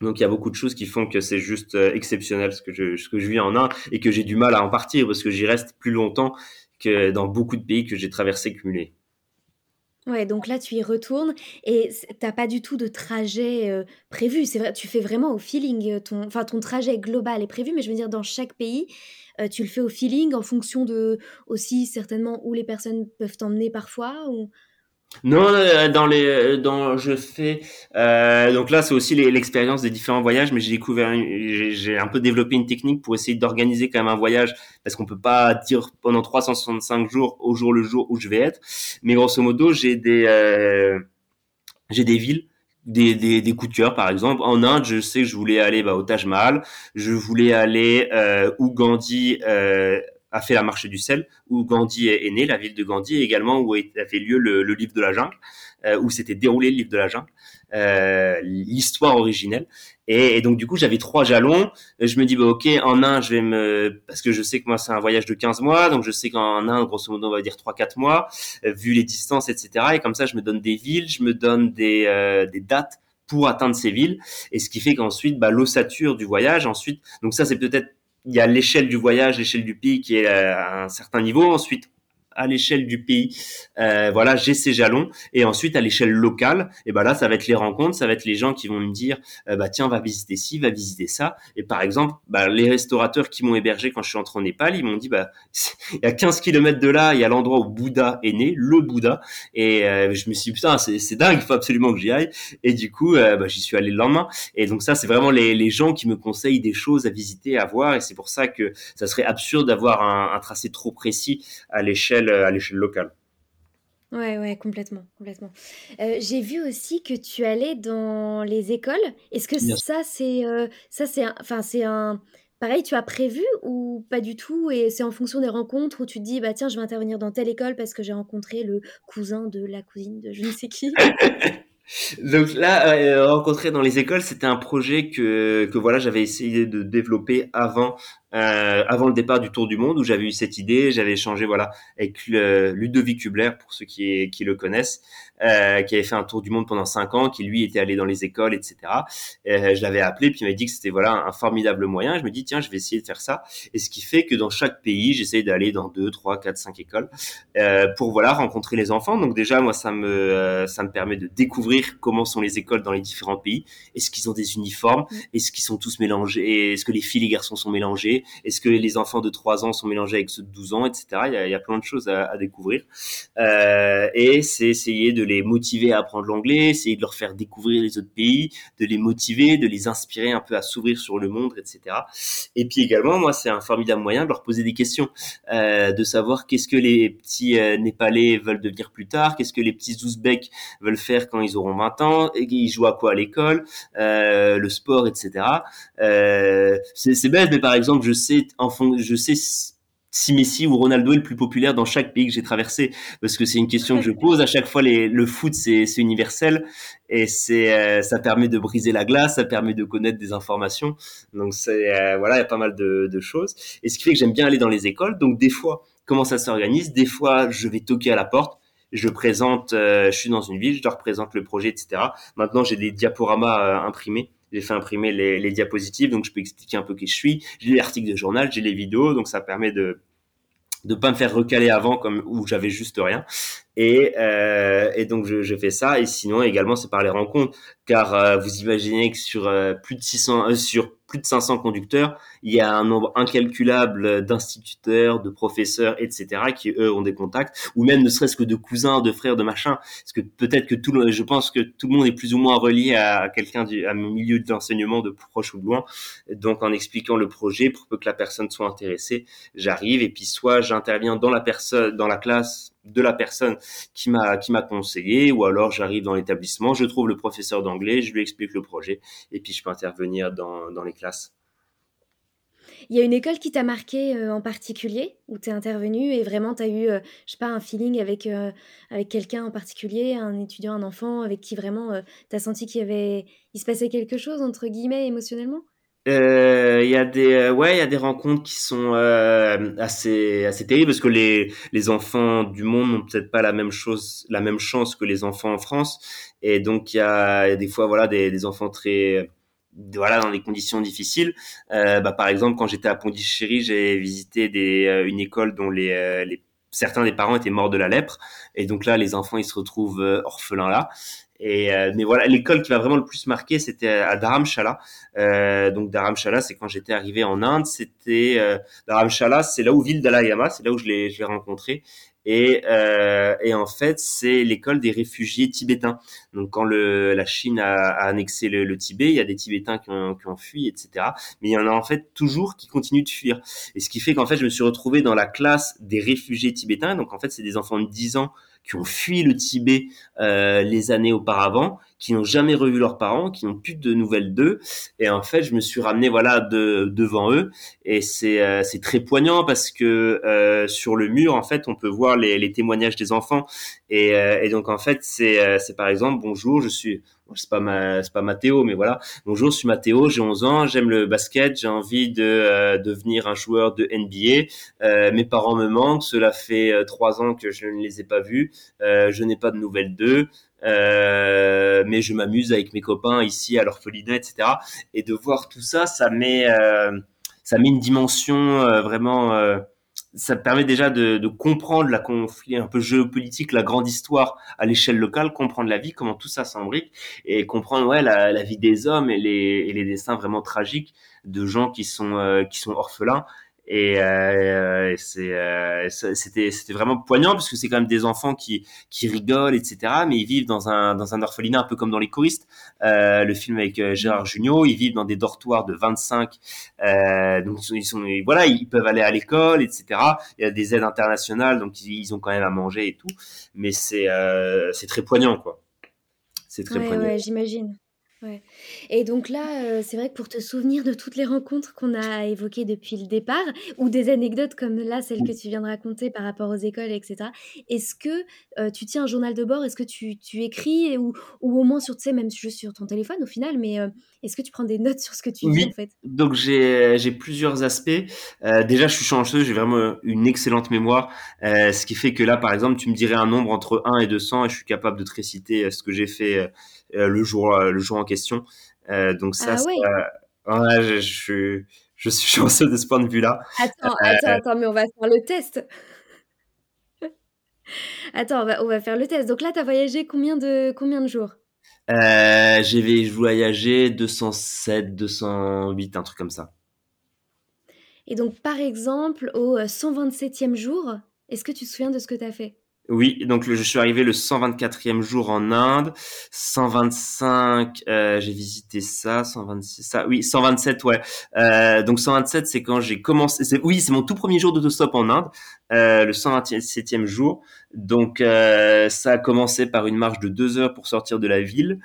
Donc il y a beaucoup de choses qui font que c'est juste euh, exceptionnel ce que je ce que je vis en Inde et que j'ai du mal à en partir parce que j'y reste plus longtemps que dans beaucoup de pays que j'ai traversés cumulés. Ouais, donc là tu y retournes et t'as pas du tout de trajet euh, prévu. C'est vrai, tu fais vraiment au feeling. Euh, ton, enfin ton trajet global est prévu, mais je veux dire dans chaque pays, tu le fais au feeling en fonction de aussi certainement où les personnes peuvent t'emmener parfois ou. Non, euh, dans les, euh, dans je fais. Euh, donc là, c'est aussi l'expérience des différents voyages, mais j'ai découvert, j'ai un peu développé une technique pour essayer d'organiser quand même un voyage, parce qu'on peut pas dire pendant 365 jours au jour le jour où je vais être. Mais grosso modo, j'ai des, euh, j'ai des villes des, des, des coups de cœur, par exemple. En Inde, je sais que je voulais aller bah, au Taj Mahal, je voulais aller euh, où Gandhi euh, a fait la marche du sel, où Gandhi est, né, la ville de Gandhi, et également où a fait lieu le, le livre de la jungle, euh, où s'était déroulé le livre de la jungle, euh, l'histoire originelle. Et, et, donc du coup, j'avais trois jalons. Je me dis, bah, ok, en un, je vais me, parce que je sais que moi c'est un voyage de 15 mois, donc je sais qu'en un, grosso modo, on va dire 3-4 mois, euh, vu les distances, etc. Et comme ça, je me donne des villes, je me donne des, euh, des dates pour atteindre ces villes, et ce qui fait qu'ensuite, bah, l'ossature du voyage, ensuite, donc ça c'est peut-être il y a l'échelle du voyage, l'échelle du pays qui est à un certain niveau. Ensuite, à l'échelle du pays, euh, voilà, j'ai ces jalons. Et ensuite, à l'échelle locale, et ben là, ça va être les rencontres, ça va être les gens qui vont me dire, euh, bah tiens, va visiter ci, va visiter ça. Et par exemple, bah, les restaurateurs qui m'ont hébergé quand je suis entré en Népal, ils m'ont dit, bah il y a 15 kilomètres de là, il y a l'endroit où Bouddha est né, le Bouddha. Et euh, je me suis dit, putain, c'est dingue, il faut absolument que j'y aille. Et du coup, bah, j'y suis allé le lendemain. Et donc ça, c'est vraiment les, gens qui me conseillent des choses à visiter, à voir. Et c'est pour ça que ça serait absurde d'avoir un, un tracé trop précis à l'échelle à l'échelle locale. Ouais, ouais, complètement, complètement. Euh, j'ai vu aussi que tu allais dans les écoles. Est-ce que ça, c'est, euh, ça, c'est, enfin, c'est un, pareil, tu as prévu ou pas du tout? Et c'est en fonction des rencontres où tu te dis, bah tiens, je vais intervenir dans telle école parce que j'ai rencontré le cousin de la cousine de je ne sais qui. Donc là, euh, rencontrer dans les écoles, c'était un projet que que voilà, j'avais essayé de développer avant euh, avant le départ du Tour du Monde, où j'avais eu cette idée, j'avais échangé voilà avec Ludovic Hubler pour ceux qui qui le connaissent, euh, qui avait fait un Tour du Monde pendant cinq ans, qui lui était allé dans les écoles, etc. Euh, je l'avais appelé, puis il m'a dit que c'était voilà un formidable moyen. Je me dis tiens, je vais essayer de faire ça. Et ce qui fait que dans chaque pays, j'essaye d'aller dans deux, trois, quatre, cinq écoles euh, pour voilà rencontrer les enfants. Donc déjà moi ça me euh, ça me permet de découvrir comment sont les écoles dans les différents pays. Est-ce qu'ils ont des uniformes? Mm. Est-ce qu'ils sont tous mélangés? Est-ce que les filles et les garçons sont mélangés? Est-ce que les enfants de 3 ans sont mélangés avec ceux de 12 ans, etc. Il y a, plein de choses à, découvrir. Euh, et c'est essayer de les motiver à apprendre l'anglais, essayer de leur faire découvrir les autres pays, de les motiver, de les inspirer un peu à s'ouvrir sur le monde, etc. Et puis également, moi, c'est un formidable moyen de leur poser des questions, euh, de savoir qu'est-ce que les petits euh, Népalais veulent devenir plus tard, qu'est-ce que les petits Ouzbeks veulent faire quand ils auront 20 ans, et ils jouent à quoi à l'école, le sport, etc. C'est bête, mais par exemple, je sais, en fond, je sais si Messi ou Ronaldo est le plus populaire dans chaque pays que j'ai traversé parce que c'est une question que je pose à chaque fois les, le foot c'est universel et c'est euh, ça permet de briser la glace ça permet de connaître des informations. Donc c'est euh, voilà il y a pas mal de, de, choses. Et ce qui fait que j'aime bien aller dans les écoles. Donc des fois comment ça s'organise? Des fois je vais toquer à la porte je présente euh, je suis dans une ville je leur présente le projet etc maintenant j'ai des diaporamas imprimés j'ai fait imprimer les, les, diapositives, donc je peux expliquer un peu qui je suis. J'ai les articles de journal, j'ai les vidéos, donc ça permet de de pas me faire recaler avant comme où j'avais juste rien et, euh, et donc je, je, fais ça et sinon également c'est par les rencontres car euh, vous imaginez que sur euh, plus de 600 euh, sur plus de 500 conducteurs, il y a un nombre incalculable d'instituteurs, de professeurs, etc., qui eux ont des contacts, ou même ne serait-ce que de cousins, de frères, de machin. Parce que peut-être que tout le, je pense que tout le monde est plus ou moins relié à quelqu'un du, à milieu de l'enseignement de proche ou de loin. Donc, en expliquant le projet, pour que la personne soit intéressée, j'arrive et puis soit j'interviens dans la personne, dans la classe de la personne qui m'a qui m'a conseillé ou alors j'arrive dans l'établissement, je trouve le professeur d'anglais, je lui explique le projet et puis je peux intervenir dans, dans les classes. Il y a une école qui t'a marqué euh, en particulier, où tu es intervenu et vraiment tu as eu, euh, je sais pas, un feeling avec, euh, avec quelqu'un en particulier, un étudiant, un enfant, avec qui vraiment tu as senti qu'il y avait, il se passait quelque chose, entre guillemets, émotionnellement? Il y a des ouais il y a des rencontres qui sont assez assez terribles parce que les les enfants du monde n'ont peut-être pas la même chose la même chance que les enfants en France et donc il y a, des fois voilà des, des enfants très voilà dans des conditions difficiles. Euh, bah, par exemple, quand j'étais à Pondichéry, j'ai visité des, euh, une école dont les, euh, les, certains des parents étaient morts de la lèpre, et donc là, les enfants ils se retrouvent euh, orphelins là. Et mais voilà, l'école qui m'a vraiment le plus marqué, c'était à Dharamshala. Euh, donc Dharamshala, c'est quand j'étais arrivé en Inde. C'était Dharamshala, c'est là où ville d'Alayama, c'est là où je l'ai rencontré. Et, euh, et en fait, c'est l'école des réfugiés tibétains. Donc, quand le, la Chine a, a annexé le, le, Tibet, il y a des Tibétains qui ont, qui ont fui, etc. Mais il y en a en fait toujours qui continuent de fuir. Et ce qui fait qu'en fait, je me suis retrouvé dans la classe des réfugiés tibétains. Donc, en fait, c'est des enfants de 10 ans qui ont fui le Tibet euh, les années auparavant, qui n'ont jamais revu leurs parents, qui n'ont plus de nouvelles d'eux. Et en fait, je me suis ramené voilà de, devant eux, et c'est euh, c'est très poignant parce que euh, sur le mur, en fait, on peut voir les, les témoignages des enfants. Et, euh, et donc en fait, c'est euh, c'est par exemple bonjour, je suis c'est pas ma c'est pas Mathéo mais voilà. Bonjour je suis Mathéo j'ai 11 ans j'aime le basket j'ai envie de euh, devenir un joueur de NBA euh, mes parents me manquent cela fait euh, trois ans que je ne les ai pas vus. Euh, je n'ai pas de nouvelles d'eux. Euh, mais je m'amuse avec mes copains ici à l'orphelinat etc et de voir tout ça ça met ça met une dimension vraiment ça permet déjà de, de, comprendre la conflit un peu géopolitique, la grande histoire à l'échelle locale, comprendre la vie, comment tout ça s'embrique et comprendre ouais la, la, vie des hommes et les, et les destins vraiment tragiques de gens qui sont euh, qui sont orphelins et euh, c'est euh, c'était c'était vraiment poignant parce que c'est quand même des enfants qui qui rigolent etc mais ils vivent dans un dans un orphelinat un peu comme dans les choristes. Euh, le film avec euh, Gérard Jugnot ils vivent dans des dortoirs de 25 euh, donc ils sont voilà ils peuvent aller à l'école etc il y a des aides internationales donc ils, ils ont quand même à manger et tout. Mais c'est euh, c'est très poignant quoi. C'est très ouais, poignant. ouais, j'imagine Ouais. Et donc là, euh, c'est vrai que pour te souvenir de toutes les rencontres qu'on a évoquées depuis le départ, ou des anecdotes comme là, celle que tu viens de raconter par rapport aux écoles, etc. Est-ce que euh, tu tiens un journal de bord? Est-ce que tu, tu écris ou, ou, au moins sur, tu sais, même juste sur ton téléphone au final, mais euh, est-ce que tu prends des notes sur ce que tu oui. dis fait? Donc j'ai j'ai plusieurs aspects. Déjà, je suis chanceux, j'ai vraiment une excellente mémoire, ce qui fait que là, par exemple, tu me dirais un nombre entre 1 et 200 et je suis capable de te réciter ce que j'ai fait le jour le jour en question. Euh, donc ça, ah ouais. ça ouais, je, je, suis je suis chanceux de ce point de vue-là. Attends, attends, attends, mais on va faire le test. Attends, on va, on va faire le test. Donc là, tu as voyagé combien de, combien de jours? Euh, J'ai voyagé 207, 208, un truc comme ça. Et donc, par exemple, au 127e jour, est-ce que tu te souviens de ce que tu as fait? Oui, donc je suis arrivé le 124e jour en Inde, 125, euh, j'ai visité ça, 126, ça, oui, 127, ouais. Euh, donc 127, c'est quand j'ai commencé, c'est, oui, c'est mon tout premier jour d'autostop en Inde, euh, le 127e jour. Donc euh, ça a commencé par une marche de deux heures pour sortir de la ville,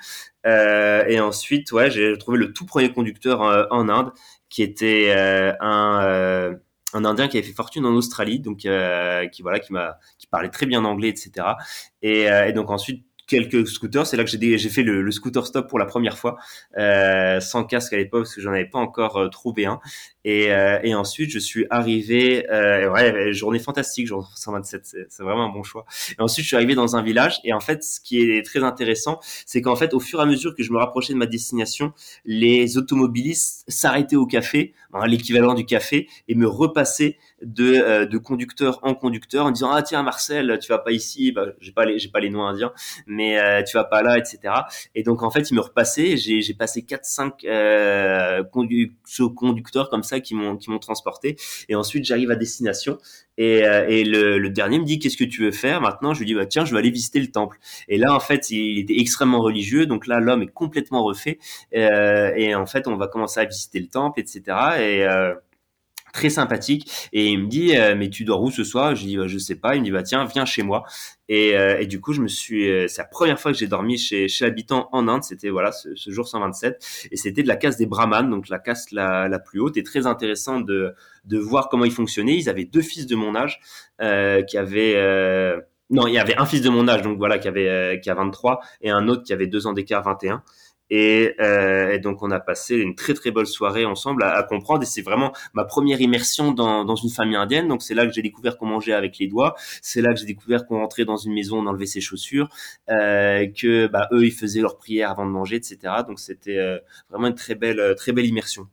euh, et ensuite, ouais, j'ai trouvé le tout premier conducteur en Inde, qui était un un Indien qui avait fait fortune en Australie, donc euh, qui voilà, qui m'a, qui parlait très bien anglais, etc. Et, euh, et donc ensuite quelques scooters. C'est là que j'ai j'ai fait le, scooter stop pour la première fois, euh, sans casque à l'époque parce que j'en avais pas encore trouvé un. Et, euh, et ensuite, je suis arrivé, euh, ouais, journée fantastique, jour 127, c'est vraiment un bon choix. Et ensuite, je suis arrivé dans un village. Et en fait, ce qui est très intéressant, c'est qu'en fait, au fur et à mesure que je me rapprochais de ma destination, les automobilistes s'arrêtaient au café, hein, l'équivalent du café, et me repassaient de, euh, conducteur en conducteur en disant ah tiens Marcel tu vas pas ici bah, j'ai pas les j'ai pas les noms indiens mais euh, tu vas pas là etc et donc en fait il me repassait j'ai j'ai passé 4 5 euh, conducteurs comme ça qui m'ont qui m'ont transporté. Et ensuite j'arrive à destination. Et, euh, et le, dernier me dit qu'est-ce que tu veux faire maintenant? Je lui dis bah tiens je vais aller visiter le temple. Et là en fait il était extrêmement religieux. Donc là l'homme est complètement refait. Euh, et en fait on va commencer à visiter le temple etc et très sympathique. Et il me dit euh, mais tu dors où ce soir? Je dis bah, je sais pas. Il me dit bah tiens viens chez moi. Et, euh, et du coup je me suis euh, c'est la première fois que j'ai dormi chez chez habitant en Inde. C'était voilà ce, ce, jour 127 et c'était de la caste des brahmanes donc la caste la, la plus haute. Et très intéressant de de voir comment ils fonctionnaient. Ils avaient deux fils de mon âge qui avaient non il y avait un fils de mon âge donc voilà qui avait qui a 23 et un autre qui avait deux ans d'écart 21 et, euh, et, donc on a passé une très très belle soirée ensemble à, à comprendre et c'est vraiment ma première immersion dans, dans une famille indienne donc c'est là que j'ai découvert qu'on mangeait avec les doigts c'est là que j'ai découvert qu'on rentrait dans une maison on enlevait ses chaussures euh, que bah, eux ils faisaient leur prière avant de manger etc donc c'était euh, vraiment une très belle très belle immersion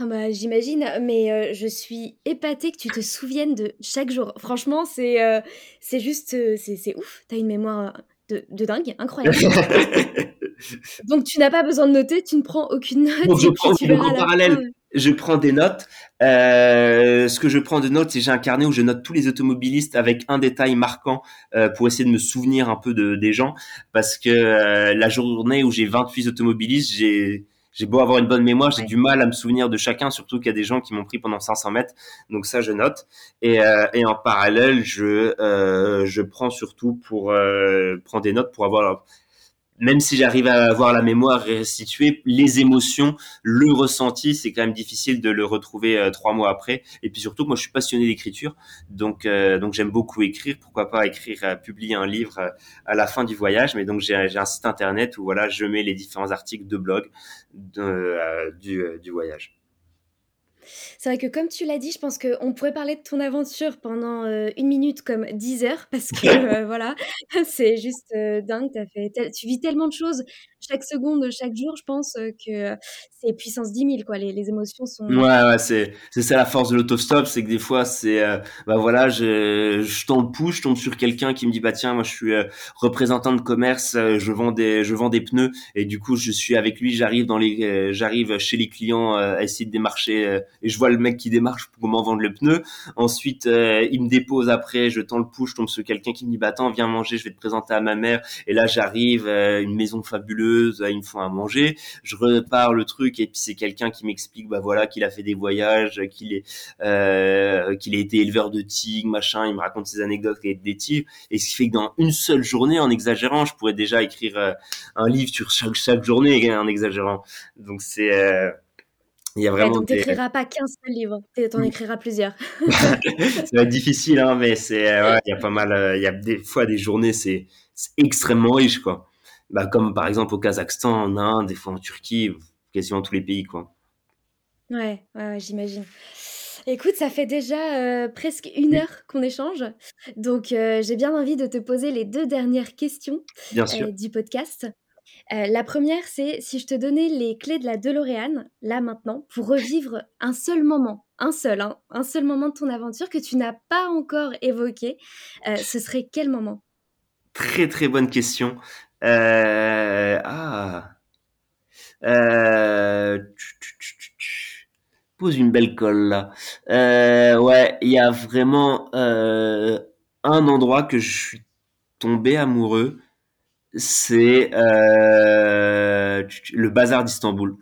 ah bah, J'imagine, mais euh, je suis épatée que tu te souviennes de chaque jour. Franchement, c'est euh, c'est juste, c'est ouf. T'as une mémoire de, de dingue, incroyable. Donc tu n'as pas besoin de noter, tu ne prends aucune note. Donc, je prends tu en parallèle. Je prends des notes. Euh, ce que je prends de notes, c'est j'ai un carnet où je note tous les automobilistes avec un détail marquant euh, pour essayer de me souvenir un peu de, des gens. Parce que euh, la journée où j'ai 28 automobilistes, j'ai j'ai beau avoir une bonne mémoire, j'ai ouais. du mal à me souvenir de chacun, surtout qu'il y a des gens qui m'ont pris pendant 500 mètres. Donc ça, je note. Et, euh, et en parallèle, je euh, je prends surtout pour euh, prendre des notes pour avoir même si j'arrive à avoir la mémoire restituée, les émotions, le ressenti, c'est quand même difficile de le retrouver euh, trois mois après. Et puis surtout, moi, je suis passionné d'écriture, donc euh, donc j'aime beaucoup écrire. Pourquoi pas écrire, euh, publier un livre à la fin du voyage. Mais donc j'ai un site internet où voilà, je mets les différents articles de blog du, du voyage. C'est vrai que comme tu l'as dit, je pense qu'on pourrait parler de ton aventure pendant euh, une minute comme dix heures parce que euh, voilà, c'est juste euh, dingue. As fait tu vis tellement de choses chaque seconde, chaque jour, je pense que c'est puissance 10 000 quoi. Les, les émotions sont. Ouais, ouais, c'est ça la force de l'autostop, c'est que des fois c'est bah voilà, je je pouce, je tombe sur quelqu'un qui me dit bah tiens, moi je suis représentant de commerce, je vends des je vends des pneus et du coup je suis avec lui, j'arrive dans les j'arrive chez les clients à essayer de démarcher et je vois le mec qui démarche pour m'en vendre le pneu. Ensuite, euh, il me dépose après, je tends le pouce, je tombe sur quelqu'un qui me dit bah attends, viens manger, je vais te présenter à ma mère. Et là, j'arrive, euh, une maison fabuleuse, ils me font à manger. Je repars le truc et puis c'est quelqu'un qui m'explique bah voilà qu'il a fait des voyages, qu'il est euh, qu'il a été éleveur de tigres, machin. Il me raconte ses anecdotes avec des tigres. Et ce qui fait que dans une seule journée, en exagérant, je pourrais déjà écrire euh, un livre sur chaque chaque journée en exagérant. Donc c'est euh, il y a vraiment. Ouais, pas qu'un seul livre, t'en écriras plusieurs. ça va être difficile, hein, mais c'est ouais, il y a pas mal. Euh, il y a des fois des journées, c'est extrêmement riche, quoi. Bah, comme par exemple au Kazakhstan, en Inde, des fois en Turquie, quasiment tous les pays, quoi. Ouais, ouais, j'imagine. Écoute, ça fait déjà euh, presque une heure qu'on échange, donc euh, j'ai bien envie de te poser les deux dernières questions euh, du podcast. Euh, la première, c'est si je te donnais les clés de la DeLorean, là maintenant, pour revivre un seul moment, un seul, hein, un seul moment de ton aventure que tu n'as pas encore évoqué, euh, ce serait quel moment? Très très bonne question. ah. Pose une belle colle là. ouais, il y a vraiment un endroit que je suis tombé amoureux, c'est le bazar d'Istanbul.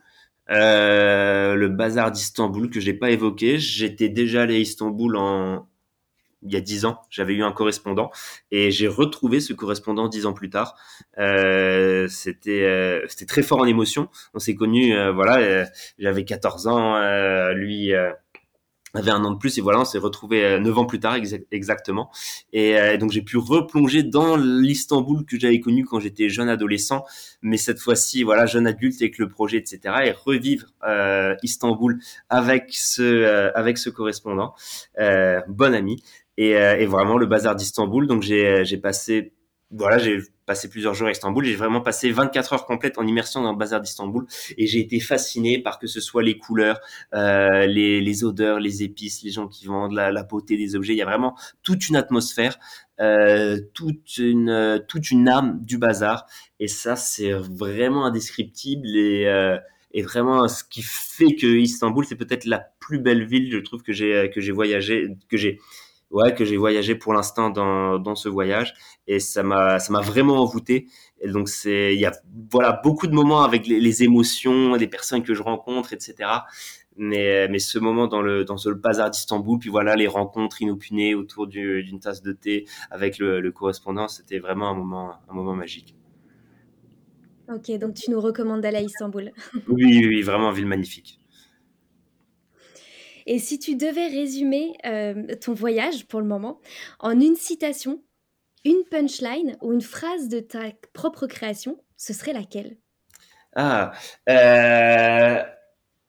Euh, le bazar d'Istanbul que j'ai pas évoqué. J'étais déjà allé à Istanbul en il y a dix ans. J'avais eu un correspondant et j'ai retrouvé ce correspondant dix ans plus tard. Euh, c'était euh, c'était très fort en émotion. On s'est connus, euh, voilà. J'avais 14 ans, lui avait un an de plus et voilà on s'est retrouvé euh, neuf ans plus tard exactement. Et euh, donc j'ai pu replonger dans l'Istanbul que j'avais connu quand j'étais jeune adolescent mais cette fois-ci voilà jeune adulte avec le projet etc et revivre euh, Istanbul avec ce euh, avec ce correspondant bon ami. Et, et vraiment le bazar d'Istanbul. Donc j'ai j'ai passé voilà, j'ai passé plusieurs jours à Istanbul. J'ai vraiment passé 24 heures complètes en immersion dans le bazar d'Istanbul et j'ai été fasciné par que ce soit les couleurs, euh, les, odeurs, les épices, les gens qui vendent, la, beauté des objets. Il y a vraiment toute une atmosphère, euh, toute une toute une âme du bazar et ça c'est vraiment indescriptible et euh, et vraiment ce qui fait que Istanbul c'est peut-être la plus belle ville je trouve que j'ai que j'ai voyagé que j'ai ouais, que j'ai voyagé pour l'instant dans, dans ce voyage et ça m'a ça m'a vraiment envoûté. Et donc c'est il y a voilà beaucoup de moments avec les, les, émotions, des personnes que je rencontre, etc. Mais mais ce moment dans le dans le bazar d'Istanbul, puis voilà les rencontres inopinées autour d'une tasse de thé avec le, le correspondant, c'était vraiment un moment un moment magique. Ok, donc tu nous recommandes d'aller à Istanbul. oui, oui, oui, vraiment ville magnifique. Et si tu devais résumer euh, ton voyage pour le moment en une citation, une punchline ou une phrase de ta propre création, ce serait laquelle? Ah, euh,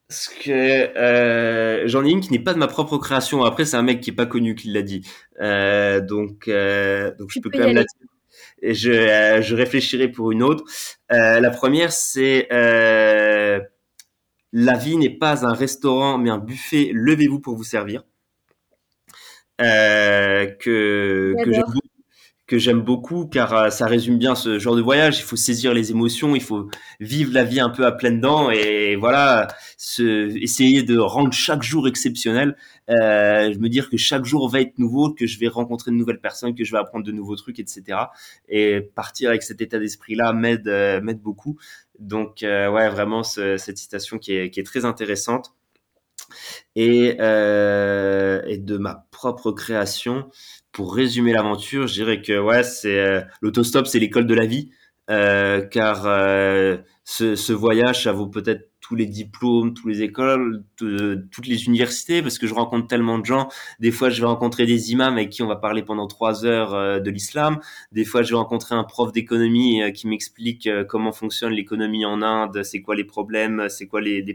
ce que euh, j'en ai une qui n'est pas de ma propre création. Après, c'est un mec qui est pas connu qui l'a dit. Euh, donc, euh, donc je peux, quand même la je, je réfléchirai pour une autre. la première, c'est la vie n'est pas un restaurant, mais un buffet. Levez-vous pour vous servir. Euh, que que j'aime beaucoup car euh, ça résume bien ce genre de voyage. Il faut saisir les émotions, il faut vivre la vie un peu à pleines dents et voilà, essayer de rendre chaque jour exceptionnel. Euh, me dire que chaque jour va être nouveau, que je vais rencontrer de nouvelles personnes, que je vais apprendre de nouveaux trucs, etc. Et partir avec cet état d'esprit-là m'aide euh, m'aide beaucoup. Donc euh, ouais, vraiment cette citation qui est, qui est très intéressante. Et, euh, et de ma propre création, pour résumer l'aventure, je dirais que ouais, c'est euh, l'autostop, c'est l'école de la vie, euh, car ce, ce, voyage, ça vaut peut-être tous les diplômes, toutes les écoles, toutes les universités, parce que je rencontre tellement de gens. Des fois, je vais rencontrer des imams avec qui on va parler pendant trois heures euh, de l'islam. Des fois, je vais rencontrer un prof d'économie euh, qui m'explique euh, comment fonctionne l'économie en Inde, c'est quoi les problèmes, c'est quoi les,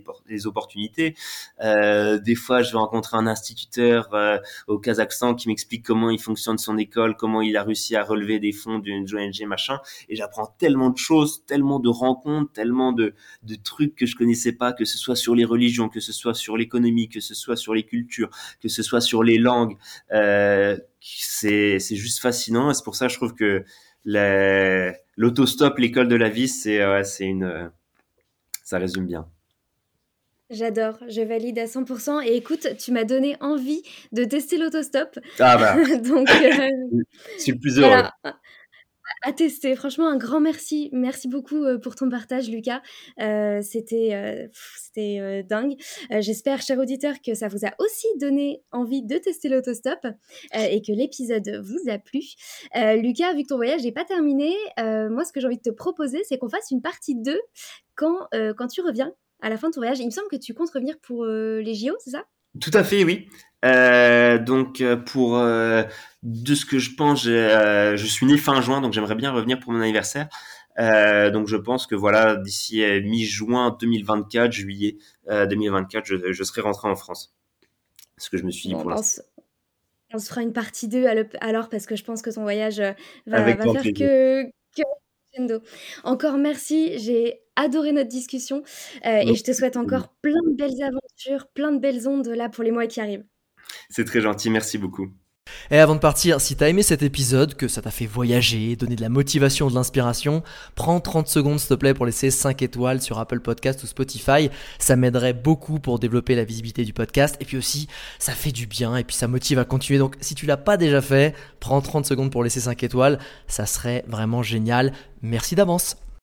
opportunités. Des fois, je vais rencontrer un instituteur au Kazakhstan qui m'explique comment il fonctionne son école, comment il a réussi à relever des fonds d'une ONG, machin. Et j'apprends tellement de choses, tellement de rencontres, tellement de trucs que je connaissais pas, que ce soit sur les religions, que ce soit sur l'économie, que ce soit sur les cultures, que ce soit sur les langues. Euh, c'est juste fascinant. Et c'est pour ça que je trouve que l'autostop, l'école de la vie, c'est c'est une, ça résume bien. J'adore, je valide à 100%. Et écoute, tu m'as donné envie de tester l'autostop. Ah bah. Donc, euh, je suis plus heureux à tester. Franchement, un grand merci. Merci beaucoup euh, pour ton partage, Lucas. Euh, c'était euh, c'était dingue. J'espère, cher auditeur, que ça vous a aussi donné envie de tester l'autostop et que l'épisode vous a plu. Lucas, vu que ton voyage n'est pas terminé, moi, ce que j'ai envie de te proposer, c'est qu'on fasse une partie 2 quand, quand tu reviens à la fin de ton voyage. Il me semble que tu comptes revenir pour les JO, c'est ça? Tout à fait, oui. Euh, donc euh, pour euh, de ce que je pense, je suis né fin juin, donc j'aimerais bien revenir pour mon anniversaire. donc je pense que voilà, d'ici mi-juin 2024, juillet 2024, je, je, serai rentré en France. Ce que je me suis dit pour l'instant. On se fera une partie 2 alors parce que je pense que ton voyage va, va faire que, que encore merci, j'ai adoré notre discussion euh, et je te souhaite encore plein de belles aventures, plein de belles ondes là pour les mois qui arrivent. C'est très gentil, merci beaucoup. Et avant de partir, si t'as aimé cet épisode, que ça t'a fait voyager, donner de la motivation, de l'inspiration, prends 30 secondes s'il te plaît pour laisser 5 étoiles sur Apple Podcast ou Spotify. Ça m'aiderait beaucoup pour développer la visibilité du podcast. Et puis aussi, ça fait du bien et puis ça motive à continuer. Donc si tu l'as pas déjà fait, prends 30 secondes pour laisser 5 étoiles. Ça serait vraiment génial. Merci d'avance.